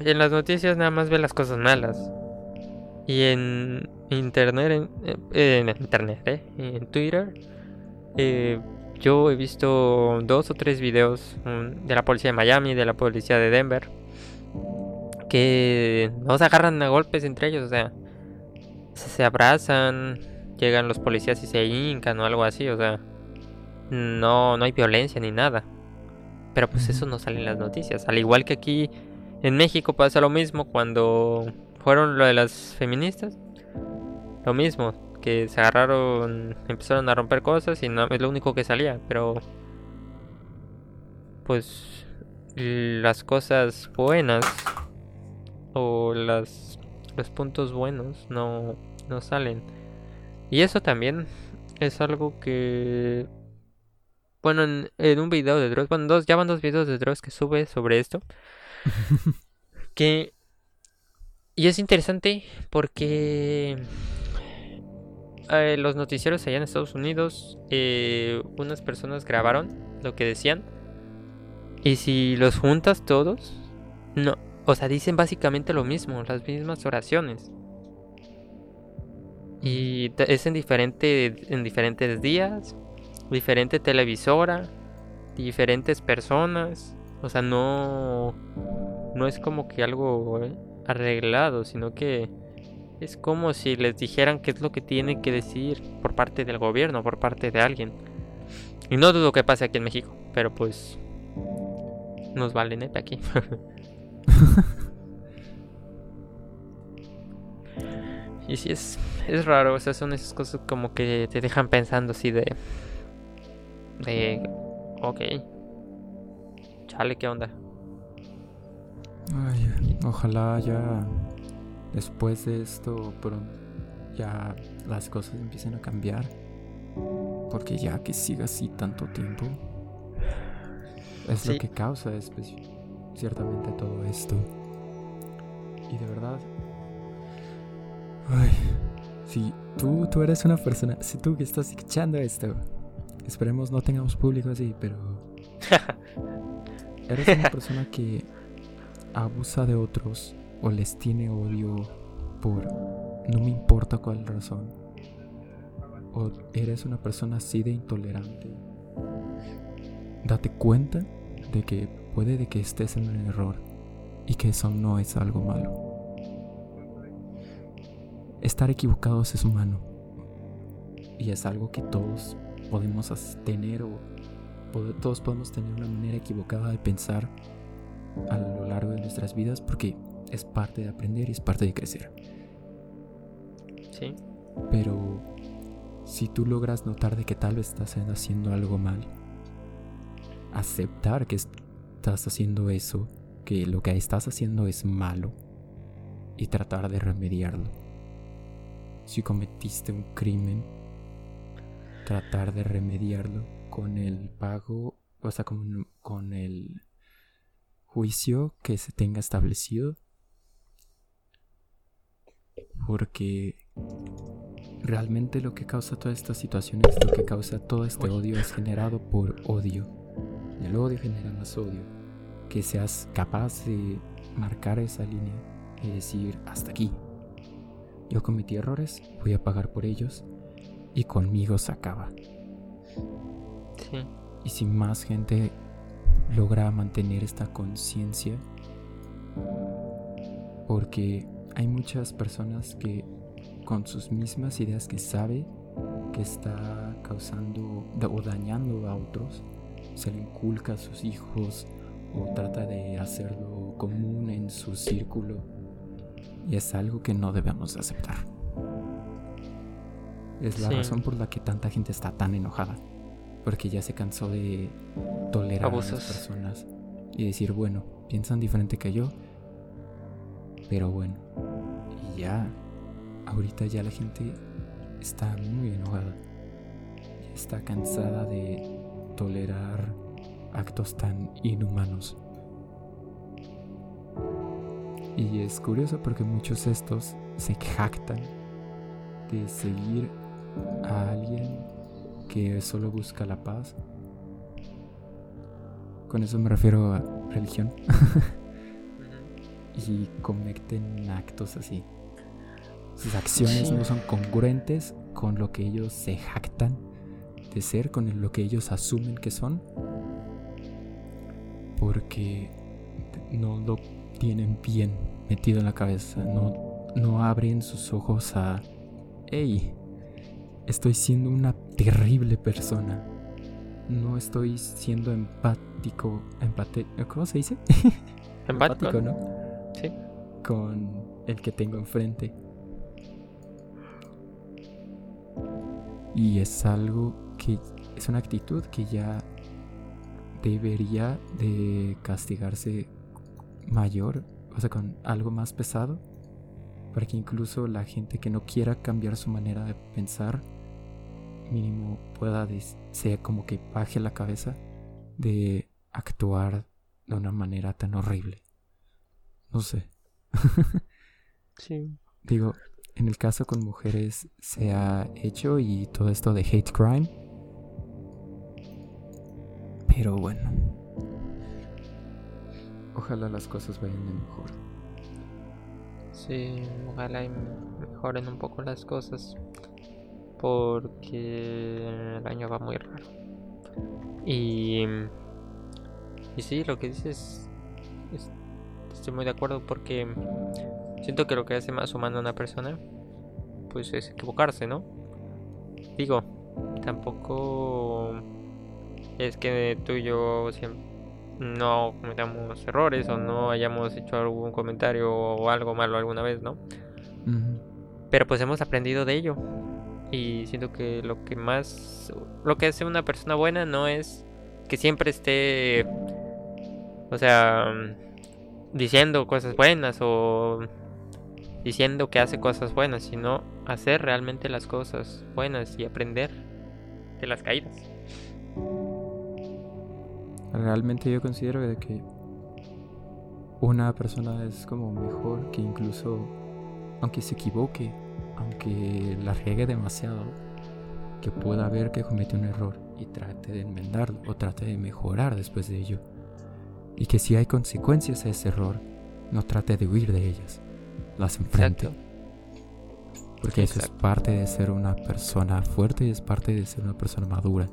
en las noticias nada más ve las cosas malas. Y en internet, en, internet, ¿eh? en Twitter, eh, yo he visto dos o tres videos de la policía de Miami, de la policía de Denver, que no se agarran a golpes entre ellos, o sea, se abrazan, llegan los policías y se hincan o algo así, o sea, no, no hay violencia ni nada. Pero pues eso no sale en las noticias. Al igual que aquí en México pasa lo mismo cuando fueron lo de las feministas. Lo mismo, que se agarraron, empezaron a romper cosas y no es lo único que salía, pero pues las cosas buenas o las los puntos buenos no no salen. Y eso también es algo que bueno, en, un video de Dross, bueno, dos, ya van dos videos de Dross que sube sobre esto. que. Y es interesante porque. Eh, los noticieros allá en Estados Unidos, eh, unas personas grabaron lo que decían. Y si los juntas todos, no. O sea, dicen básicamente lo mismo, las mismas oraciones. Y es en, diferente, en diferentes días, diferente televisora, diferentes personas. O sea, no, no es como que algo arreglado, sino que es como si les dijeran qué es lo que tienen que decir por parte del gobierno, por parte de alguien. Y no dudo que pase aquí en México, pero pues nos vale neta aquí. y si es, es raro, o sea, son esas cosas como que te dejan pensando así de de... Ok. Chale, ¿qué onda? Ay, ojalá ya después de esto ya las cosas empiecen a cambiar. Porque ya que siga así tanto tiempo es lo que causa ciertamente todo esto. Y de verdad, ay, si tú, tú eres una persona, si tú que estás escuchando esto, Esperemos no tengamos público así, pero... Eres una persona que abusa de otros o les tiene odio por no me importa cuál razón. O eres una persona así de intolerante. Date cuenta de que puede de que estés en un error y que eso no es algo malo. Estar equivocados es humano y es algo que todos podemos tener o todos podemos tener una manera equivocada de pensar a lo largo de nuestras vidas porque es parte de aprender y es parte de crecer. Sí. Pero si tú logras notar de que tal vez estás haciendo algo mal, aceptar que estás haciendo eso, que lo que estás haciendo es malo y tratar de remediarlo. Si cometiste un crimen, tratar de remediarlo con el pago, o sea, con, con el juicio que se tenga establecido. Porque realmente lo que causa toda esta situación es lo que causa todo este odio es generado por odio. El odio genera más odio. Que seas capaz de marcar esa línea y decir hasta aquí. Yo cometí errores, voy a pagar por ellos y conmigo se acaba. Sí. Y si más gente logra mantener esta conciencia, porque hay muchas personas que con sus mismas ideas que sabe que está causando o dañando a otros, se le inculca a sus hijos o trata de hacerlo común en su círculo y es algo que no debemos aceptar. Es la razón por la que tanta gente está tan enojada. Porque ya se cansó de tolerar a las personas y decir, bueno, piensan diferente que yo. Pero bueno, y ya, ahorita ya la gente está muy enojada. Está cansada de tolerar actos tan inhumanos. Y es curioso porque muchos de estos se jactan de seguir a alguien que solo busca la paz. Con eso me refiero a religión. y cometen actos así. Sus acciones no son congruentes con lo que ellos se jactan de ser, con lo que ellos asumen que son. Porque no lo tienen bien metido en la cabeza. No, no abren sus ojos a, hey, estoy siendo una terrible persona. No estoy siendo empático. Empate, ¿Cómo se dice? Empático, ¿no? Sí. Con el que tengo enfrente. Y es algo que es una actitud que ya debería de castigarse mayor, o sea, con algo más pesado, para que incluso la gente que no quiera cambiar su manera de pensar, mínimo pueda, sea como que baje la cabeza de actuar de una manera tan horrible. No sé. sí. Digo, en el caso con mujeres se ha hecho y todo esto de hate crime. Pero bueno. Ojalá las cosas vayan mejor. Sí, ojalá mejoren un poco las cosas. Porque el año va muy raro. Y. Y sí, lo que dices. estoy muy de acuerdo porque Siento que lo que hace más humano a una persona, pues es equivocarse, ¿no? Digo, tampoco es que tú y yo no cometamos errores o no hayamos hecho algún comentario o algo malo alguna vez, ¿no? Pero pues hemos aprendido de ello. Y siento que lo que más, lo que hace una persona buena no es que siempre esté, o sea, diciendo cosas buenas o diciendo que hace cosas buenas, sino hacer realmente las cosas buenas y aprender de las caídas. Realmente yo considero de que una persona es como mejor que incluso, aunque se equivoque, aunque la riegue demasiado, que pueda ver que comete un error y trate de enmendarlo o trate de mejorar después de ello. Y que si hay consecuencias a ese error, no trate de huir de ellas las enfrente. Porque eso es parte de ser una persona fuerte y es parte de ser una persona madura.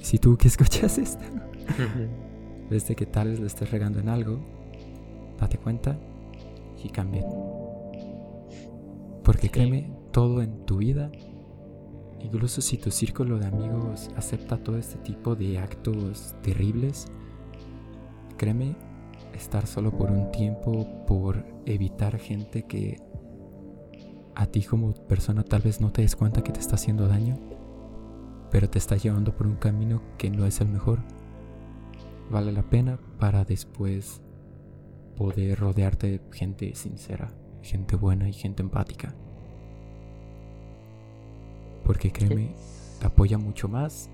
Si tú que escuchas esto, desde que tal vez le estés regando en algo, date cuenta y cambia. Porque créeme, todo en tu vida, incluso si tu círculo de amigos acepta todo este tipo de actos terribles, créeme, estar solo por un tiempo, por evitar gente que a ti como persona tal vez no te des cuenta que te está haciendo daño, pero te está llevando por un camino que no es el mejor. Vale la pena para después poder rodearte de gente sincera, gente buena y gente empática. Porque créeme, apoya mucho más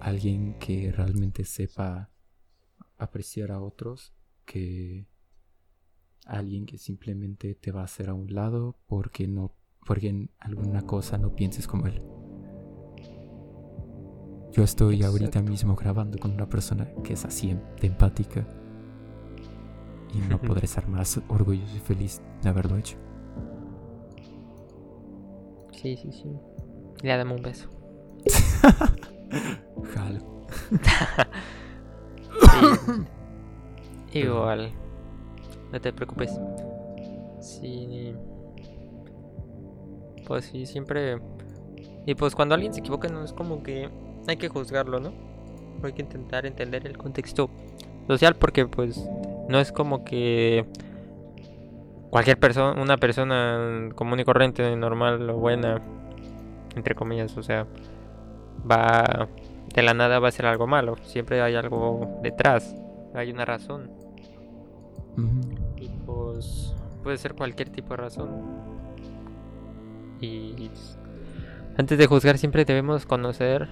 alguien que realmente sepa apreciar a otros que alguien que simplemente te va a hacer a un lado porque no porque en alguna cosa no pienses como él. Yo estoy ahorita mismo grabando con una persona que es así de empática y no podré estar más orgulloso y feliz de haberlo hecho. Sí, sí, sí. Le dame un beso. Jalo. Igual. No te preocupes. Sí. Pues sí, siempre. Y pues cuando alguien se equivoca, no es como que hay que juzgarlo, ¿no? Hay que intentar entender el contexto social porque pues no es como que cualquier persona, una persona común y corriente, normal o buena, entre comillas, o sea, va de la nada va a ser algo malo. Siempre hay algo detrás, hay una razón. Y pues puede ser cualquier tipo de razón. Y antes de juzgar siempre debemos conocer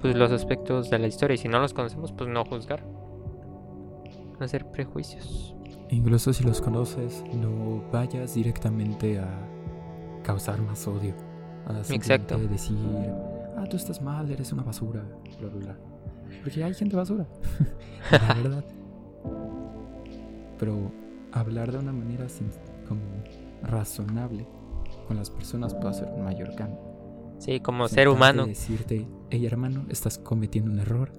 pues los aspectos de la historia y si no los conocemos pues no juzgar. Hacer prejuicios. Incluso si los conoces, no vayas directamente a causar más odio. A Exacto. decir, ah, tú estás mal, eres una basura, bla, bla, bla. Porque hay gente basura. la verdad pero hablar de una manera como razonable con las personas puede hacer un mayor cambio. Sí, como ser humano. Decirte, hey hermano, estás cometiendo un error.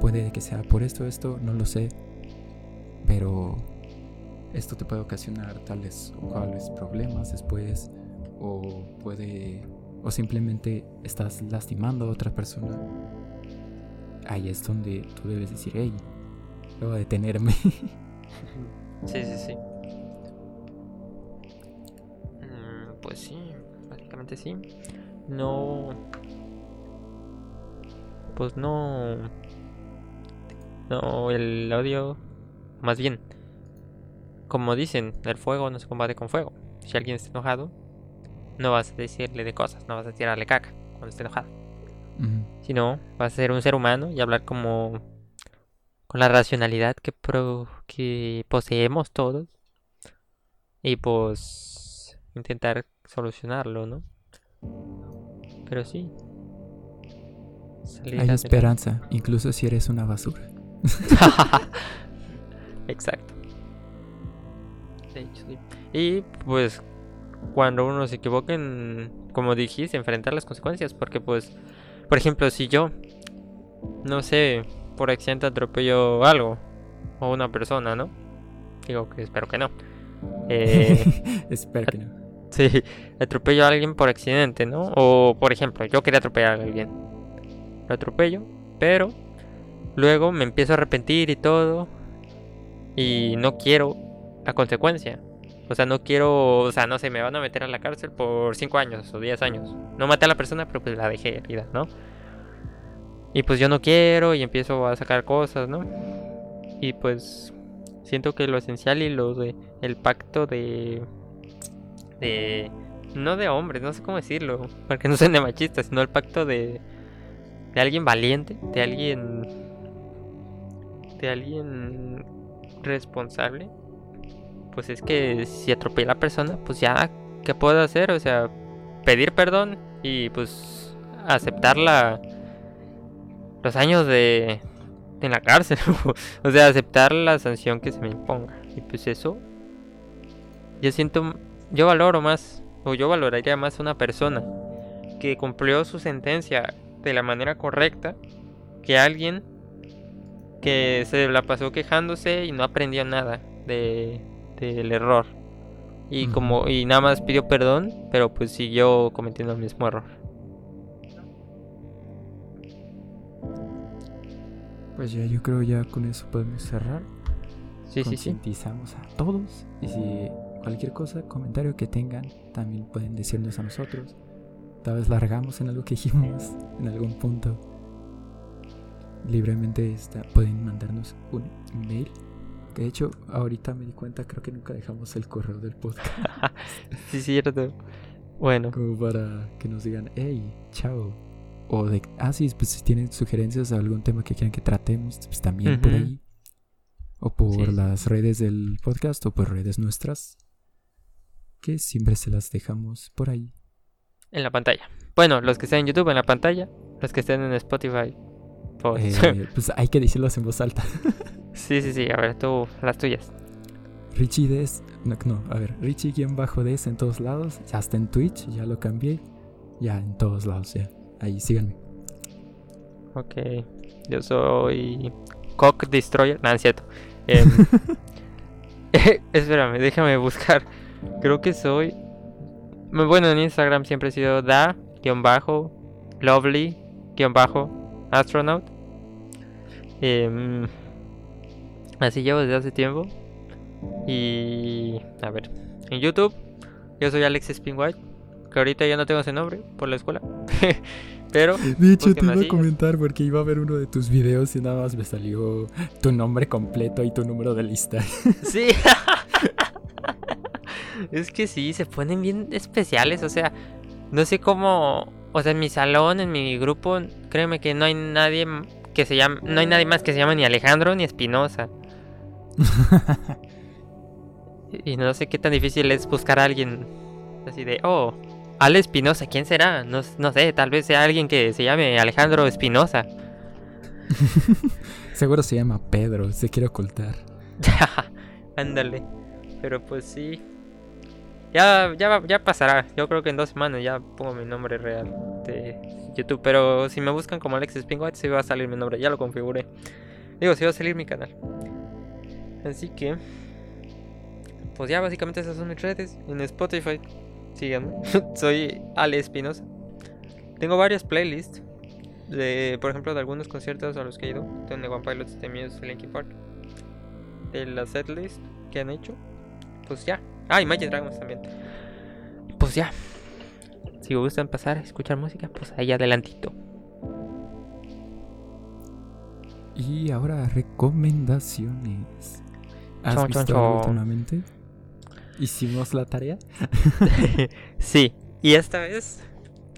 Puede que sea por esto, esto, no lo sé. Pero esto te puede ocasionar tales o cuales problemas después. o puede o simplemente estás lastimando a otra persona, ahí es donde tú debes decir, hey, debo detenerme. Sí, sí, sí. Mm, pues sí, básicamente sí. No. Pues no. No, el odio. Más bien. Como dicen, el fuego no se combate con fuego. Si alguien está enojado, no vas a decirle de cosas, no vas a tirarle caca cuando esté enojado. Sino vas a ser un ser humano y hablar como con la racionalidad que, pro- que poseemos todos. Y pues intentar solucionarlo, ¿no? Pero sí. Hay esperanza, incluso si eres una basura. Exacto. De hecho, sí. Y pues cuando uno se equivoca en, como dijiste, enfrentar las consecuencias. Porque pues, por ejemplo, si yo, no sé, por accidente atropello algo o una persona, ¿no? Digo que espero que no. Eh, Espero que no. Sí, atropello a alguien por accidente, ¿no? O, por ejemplo, yo quería atropellar a alguien. Lo atropello, pero luego me empiezo a arrepentir y todo. Y no quiero la consecuencia. O sea, no quiero, o sea, no sé, me van a meter a la cárcel por 5 años o 10 años. No maté a la persona, pero pues la dejé herida, ¿no? Y pues yo no quiero y empiezo a sacar cosas, ¿no? Y pues siento que lo esencial y lo de el pacto de de no de hombres, no sé cómo decirlo, porque no son de machistas, sino el pacto de de alguien valiente, de alguien de alguien responsable. Pues es que si atropella a la persona, pues ya qué puedo hacer, o sea, pedir perdón y pues aceptar la los años de en la cárcel, o sea, aceptar la sanción que se me imponga. Y pues eso yo siento yo valoro más o yo valoraría más a una persona que cumplió su sentencia de la manera correcta que alguien que se la pasó quejándose y no aprendió nada de del error. Y como y nada más pidió perdón, pero pues siguió cometiendo el mismo error. Pues ya yo creo ya con eso podemos cerrar. Sí, sí, sí. A todos. Y si cualquier cosa, comentario que tengan, también pueden decirnos a nosotros. Tal vez largamos en algo que dijimos en algún punto. Libremente está, pueden mandarnos un mail. De hecho, ahorita me di cuenta, creo que nunca dejamos el correo del podcast. Sí, cierto. Bueno, Como para que nos digan, hey, chao. O de, ah, sí, pues si tienen sugerencias o algún tema que quieran que tratemos, pues también por ahí. O por sí. las redes del podcast o por redes nuestras. Que siempre se las dejamos por ahí. en la pantalla. Bueno, los que estén en YouTube en la pantalla, los que estén en Spotify. Pues... Eh, pues hay que decirlos en voz alta. sí, sí, sí, a ver, tú, las tuyas. Richie Des. No, no, a ver, Richie-Des en todos lados. Ya está en Twitch, ya lo cambié. Ya en todos lados, ya. Ahí síganme. Ok, yo soy Cock Destroyer. No, es cierto. Em, espérame, déjame buscar. Creo que soy. Bueno, en Instagram siempre he sido da-lovely-astronaut. Em, así llevo desde hace tiempo. Y. A ver, en YouTube, yo soy Alex Spinwhite. Que ahorita ya no tengo ese nombre por la escuela. Pero. De hecho, te iba a comentar porque iba a ver uno de tus videos y nada más me salió tu nombre completo y tu número de lista. Sí. es que sí, se ponen bien especiales. O sea, no sé cómo. O sea, en mi salón, en mi grupo, créeme que no hay nadie que se llame. No hay nadie más que se llame ni Alejandro ni Espinosa. Y no sé qué tan difícil es buscar a alguien así de, oh, Ale Espinosa, ¿quién será? No, no sé, tal vez sea alguien que se llame Alejandro Espinosa. Seguro se llama Pedro, se quiere ocultar. Ándale. Pero pues sí. Ya, ya, ya pasará. Yo creo que en dos semanas ya pongo mi nombre real de YouTube. Pero si me buscan como Alex Spinwhite, sí va a salir mi nombre. Ya lo configuré. Digo, sí va a salir mi canal. Así que. Pues ya básicamente esas son mis redes. En Spotify síganme. Soy Ale Espinosa. Tengo varias playlists. De, por ejemplo, de algunos conciertos a los que he ido. De One Pilots, de Muse, Linkin Park. De la setlist que han hecho. Pues ya. Ah, y Magic Dragons también. Pues ya. Si gustan pasar a escuchar música, pues ahí adelantito. Y ahora recomendaciones. ¿Has Chon, visto chon, algo chon. últimamente? ¿Hicimos la tarea? sí, y esta vez,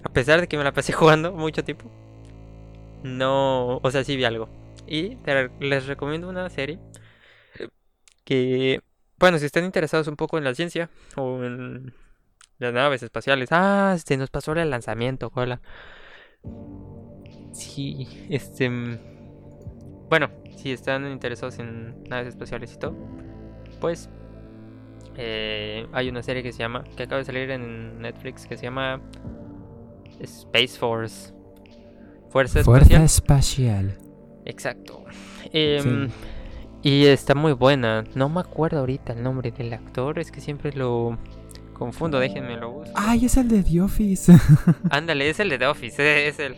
a pesar de que me la pasé jugando mucho tiempo, no, o sea, sí vi algo. Y les recomiendo una serie que, bueno, si están interesados un poco en la ciencia o en las naves espaciales. Ah, se nos pasó el lanzamiento, hola. Sí, este, mm, bueno, si están interesados en naves espaciales y todo, pues eh, hay una serie que se llama, que acaba de salir en Netflix, que se llama Space Force. Fuerza Fuerza Espacial. espacial. Exacto. Em, Y está muy buena. No me acuerdo ahorita el nombre del actor, es que siempre lo confundo, déjenme lo busco. Ay, es el de The Office. Ándale, es el de The Office, eh, es el...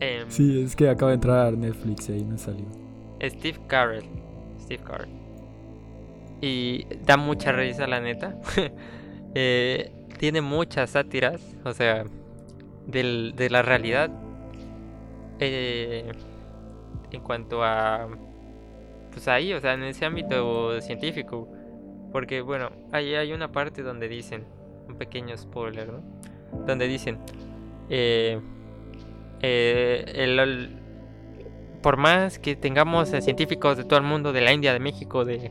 em, sí, es que acaba de entrar Netflix y ahí no salió. Steve Carell. Steve Carell. Y da mucha risa, la neta. Eh, tiene muchas sátiras, o sea, del- de la realidad. Eh, en cuanto a. Pues ahí, o sea, en ese ámbito científico. Porque, bueno, ahí hay una parte donde dicen. Un pequeño spoiler, ¿no? Donde dicen. eh, eh, el- por más que tengamos eh, científicos de todo el mundo, de la India, de México, de,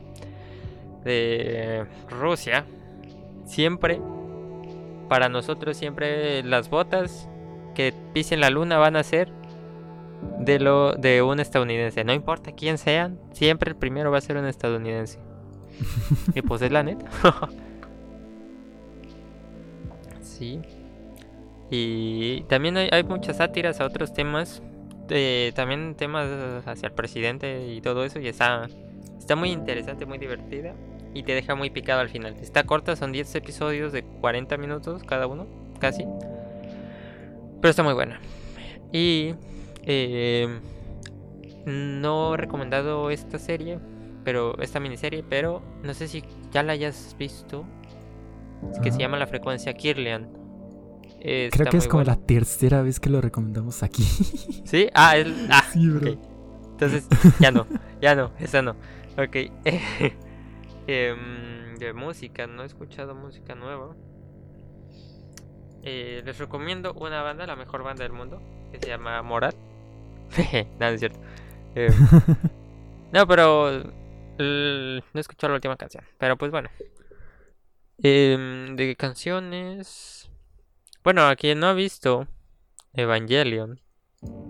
de Rusia, siempre, para nosotros siempre las botas que pisen la luna van a ser de lo de un estadounidense. No importa quién sean, siempre el primero va a ser un estadounidense. y pues es la neta. sí. Y también hay, hay muchas sátiras a otros temas eh, también temas hacia el presidente y todo eso y está está muy interesante, muy divertida y te deja muy picado al final. Está corta, son 10 episodios de 40 minutos cada uno, casi. Pero está muy buena. Y eh, no he recomendado esta serie, pero esta miniserie, pero no sé si ya la hayas visto. Es que se llama La frecuencia Kirlian. Eh, Creo que es como buena. la tercera vez que lo recomendamos aquí. ¿Sí? Ah, es... ah, sí, bro. Entonces, ya no, ya no, esa no. Ok. Em, de música, no he escuchado música nueva. Eh, les recomiendo una banda, la mejor banda del mundo, que se llama Morat. no, no es cierto. Em, no, pero no he escuchado la última canción. Pero pues bueno. Em, de canciones. Bueno, a quien no ha visto Evangelion.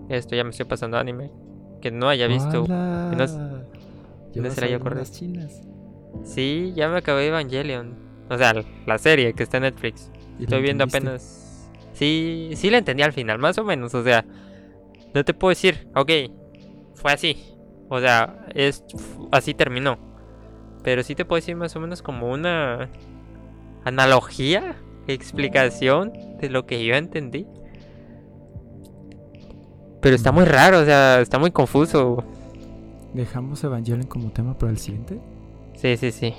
Esto ya me estoy pasando anime. Que no haya visto. No se a haya chinas. Sí, ya me acabé Evangelion. O sea, la serie que está en Netflix. ¿Y la Estoy viendo entendiste? apenas. Sí, sí la entendí al final, más o menos. O sea, no te puedo decir, ok, fue así. O sea, es así terminó. Pero sí te puedo decir más o menos como una analogía, explicación de lo que yo entendí. Pero está muy raro, o sea, está muy confuso. ¿Dejamos Evangelion como tema para el siguiente? Sí, sí, sí.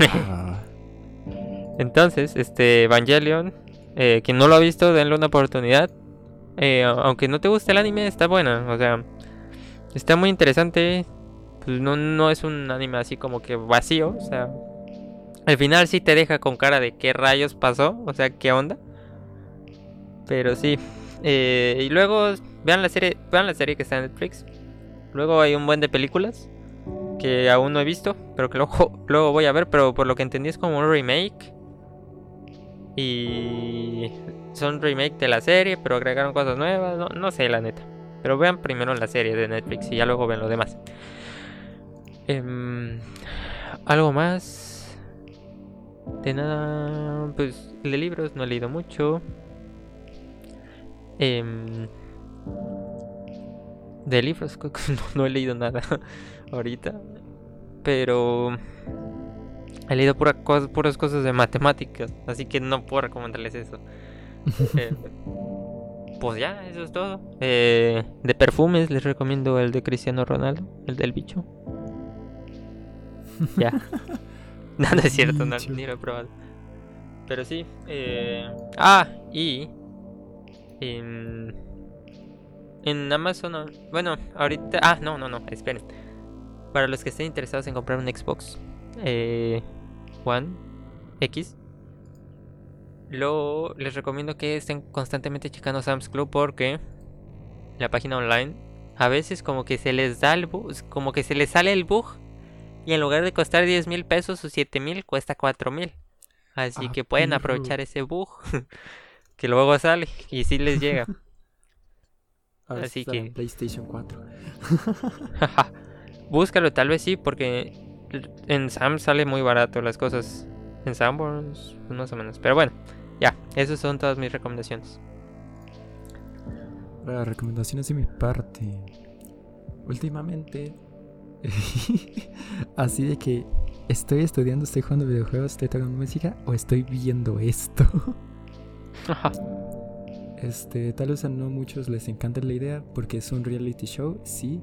Ah, Entonces, este Evangelion, eh, quien no lo ha visto, denle una oportunidad. Eh, aunque no te guste el anime, está buena. O sea, está muy interesante. Pues no, no es un anime así como que vacío. O sea, al final sí te deja con cara de qué rayos pasó. O sea, qué onda. Pero sí. Eh, y luego vean la serie, vean la serie que está en Netflix. Luego hay un buen de películas que aún no he visto, pero que luego, luego voy a ver, pero por lo que entendí es como un remake. Y son remake de la serie, pero agregaron cosas nuevas, no, no sé la neta. Pero vean primero la serie de Netflix y ya luego ven lo demás. Em, Algo más. De nada, pues de libros no he leído mucho. Em, de libros no he leído nada ahorita. Pero He leído pura puras cosas de matemáticas, así que no puedo recomendarles eso. Eh, pues ya, eso es todo. Eh, de perfumes les recomiendo el de Cristiano Ronaldo, el del bicho. ya. no, no es cierto, no, ni lo he probado. Pero sí. Eh... Ah, y... En... En Amazon... Bueno, ahorita... Ah, no, no, no, esperen. Para los que estén interesados en comprar un Xbox eh, One X, lo, les recomiendo que estén constantemente checando Sam's Club porque la página online a veces como que se les da el bug, como que se les sale el bug y en lugar de costar 10 mil pesos o 7 mil cuesta 4 mil. Así ah, que pueden aprovechar ese bug que luego sale y si les llega. Así que PlayStation 4. Búscalo, tal vez sí, porque en Sam sale muy barato las cosas. En Sanborns, más o menos. Pero bueno, ya, esas son todas mis recomendaciones. Las recomendaciones de mi parte. Últimamente, así de que estoy estudiando, estoy jugando videojuegos, estoy tocando música o estoy viendo esto. este, tal vez a no muchos les encanta la idea porque es un reality show, sí.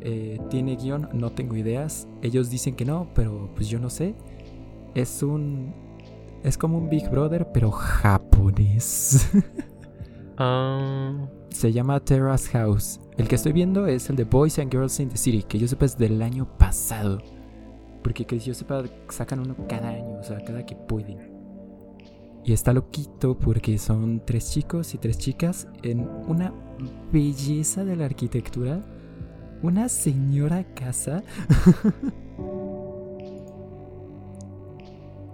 Eh, tiene guion, no tengo ideas. Ellos dicen que no, pero pues yo no sé. Es un. Es como un Big Brother, pero japonés. Ah. Se llama Terrace House. El que estoy viendo es el de Boys and Girls in the City, que yo sepa es del año pasado. Porque que yo sepa sacan uno cada año, o sea, cada que pueden. Y está loquito porque son tres chicos y tres chicas en una belleza de la arquitectura una señora casa.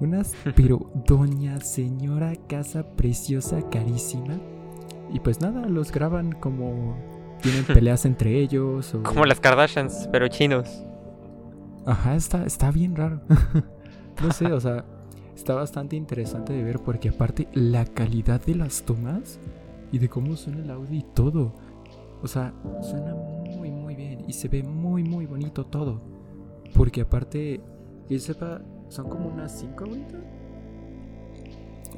Unas, pero doña señora casa preciosa, carísima. Y pues nada, los graban como tienen peleas entre ellos. O... Como las Kardashians, pero chinos. Ajá, está, está bien raro. no sé, o sea, está bastante interesante de ver porque aparte la calidad de las tomas y de cómo suena el audio y todo. O sea, suena muy, muy bien y se ve muy, muy bonito todo. Porque aparte, que sepa, son como unas 5 ahorita.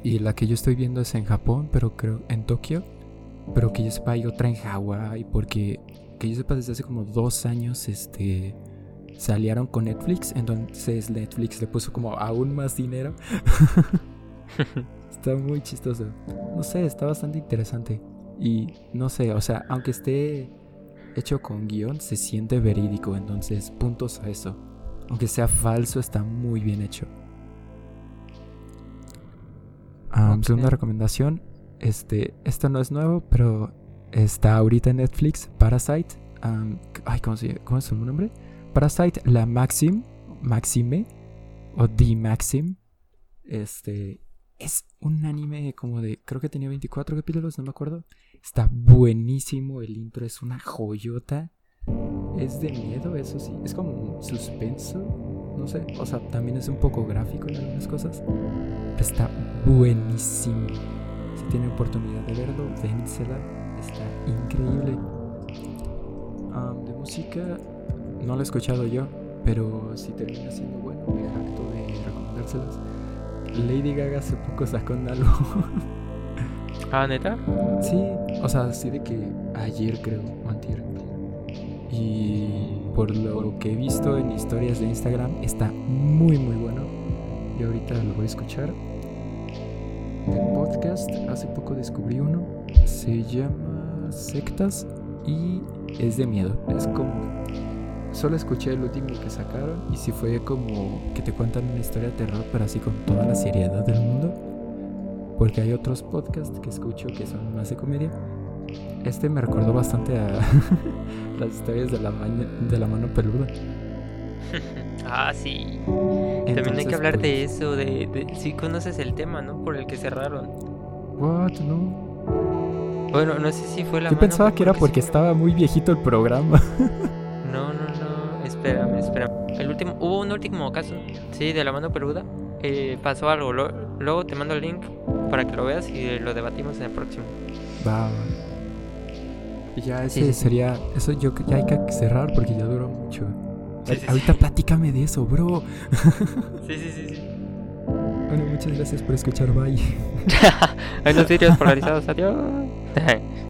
Y la que yo estoy viendo es en Japón, pero creo en Tokio. Pero que yo sepa, hay otra en Hawái. Porque que yo sepa, desde hace como dos años, este. Se aliaron con Netflix. Entonces Netflix le puso como aún más dinero. está muy chistoso. No sé, está bastante interesante. Y no sé, o sea, aunque esté hecho con guion, se siente verídico. Entonces, puntos a eso. Aunque sea falso, está muy bien hecho. Segunda recomendación. Este, esto no es nuevo, pero está ahorita en Netflix. Parasite. ay, ¿cómo, se, ¿cómo es su nombre? Parasite, la Maxim. Maxime. O The Maxim. Este. Es un anime como de. Creo que tenía 24 capítulos, no me acuerdo. Está buenísimo. El intro es una joyota. Es de miedo, eso sí. Es como un suspenso. No sé. O sea, también es un poco gráfico en algunas cosas. Pero está buenísimo. Si tienen oportunidad de verlo, dénsela. Está increíble. de música, no lo he escuchado yo. Pero si termina siendo bueno, me jacto de recomendárselas. Lady Gaga hace poco sacó un álbum. ¿Ah, neta? Sí, o sea, sí de que ayer creo. Y por lo que he visto en historias de Instagram, está muy muy bueno. Y ahorita lo voy a escuchar. De podcast, hace poco descubrí uno. Se llama Sectas y es de miedo. Es como Solo escuché el último que sacaron y si fue como que te cuentan una historia de terror, pero así con toda la seriedad del mundo. Porque hay otros podcasts que escucho que son más de comedia. Este me recordó bastante a las historias de la, de la mano peluda. ah, sí. También hay que hablar de pues eso, de, si conoces el tema, ¿no? Por el que cerraron. What, no. Bueno, no sé si fue la Yo pensaba que era porque estaba muy viejito el programa. no, no, espérame, espérame. El último, hubo un último caso, sí, de la mano peluda. Eh, pasó algo. luego te mando el link para que lo veas y lo debatimos en el próximo. Va. Y ya ese sería. Eso yo ya hay que cerrar porque ya duró mucho. Sí, sí, Ahorita sí. platícame de eso, bro. Sí, sí, sí, sí. Bueno, muchas gracias por escuchar. Bye. Hay los vídeos polarizados, adiós.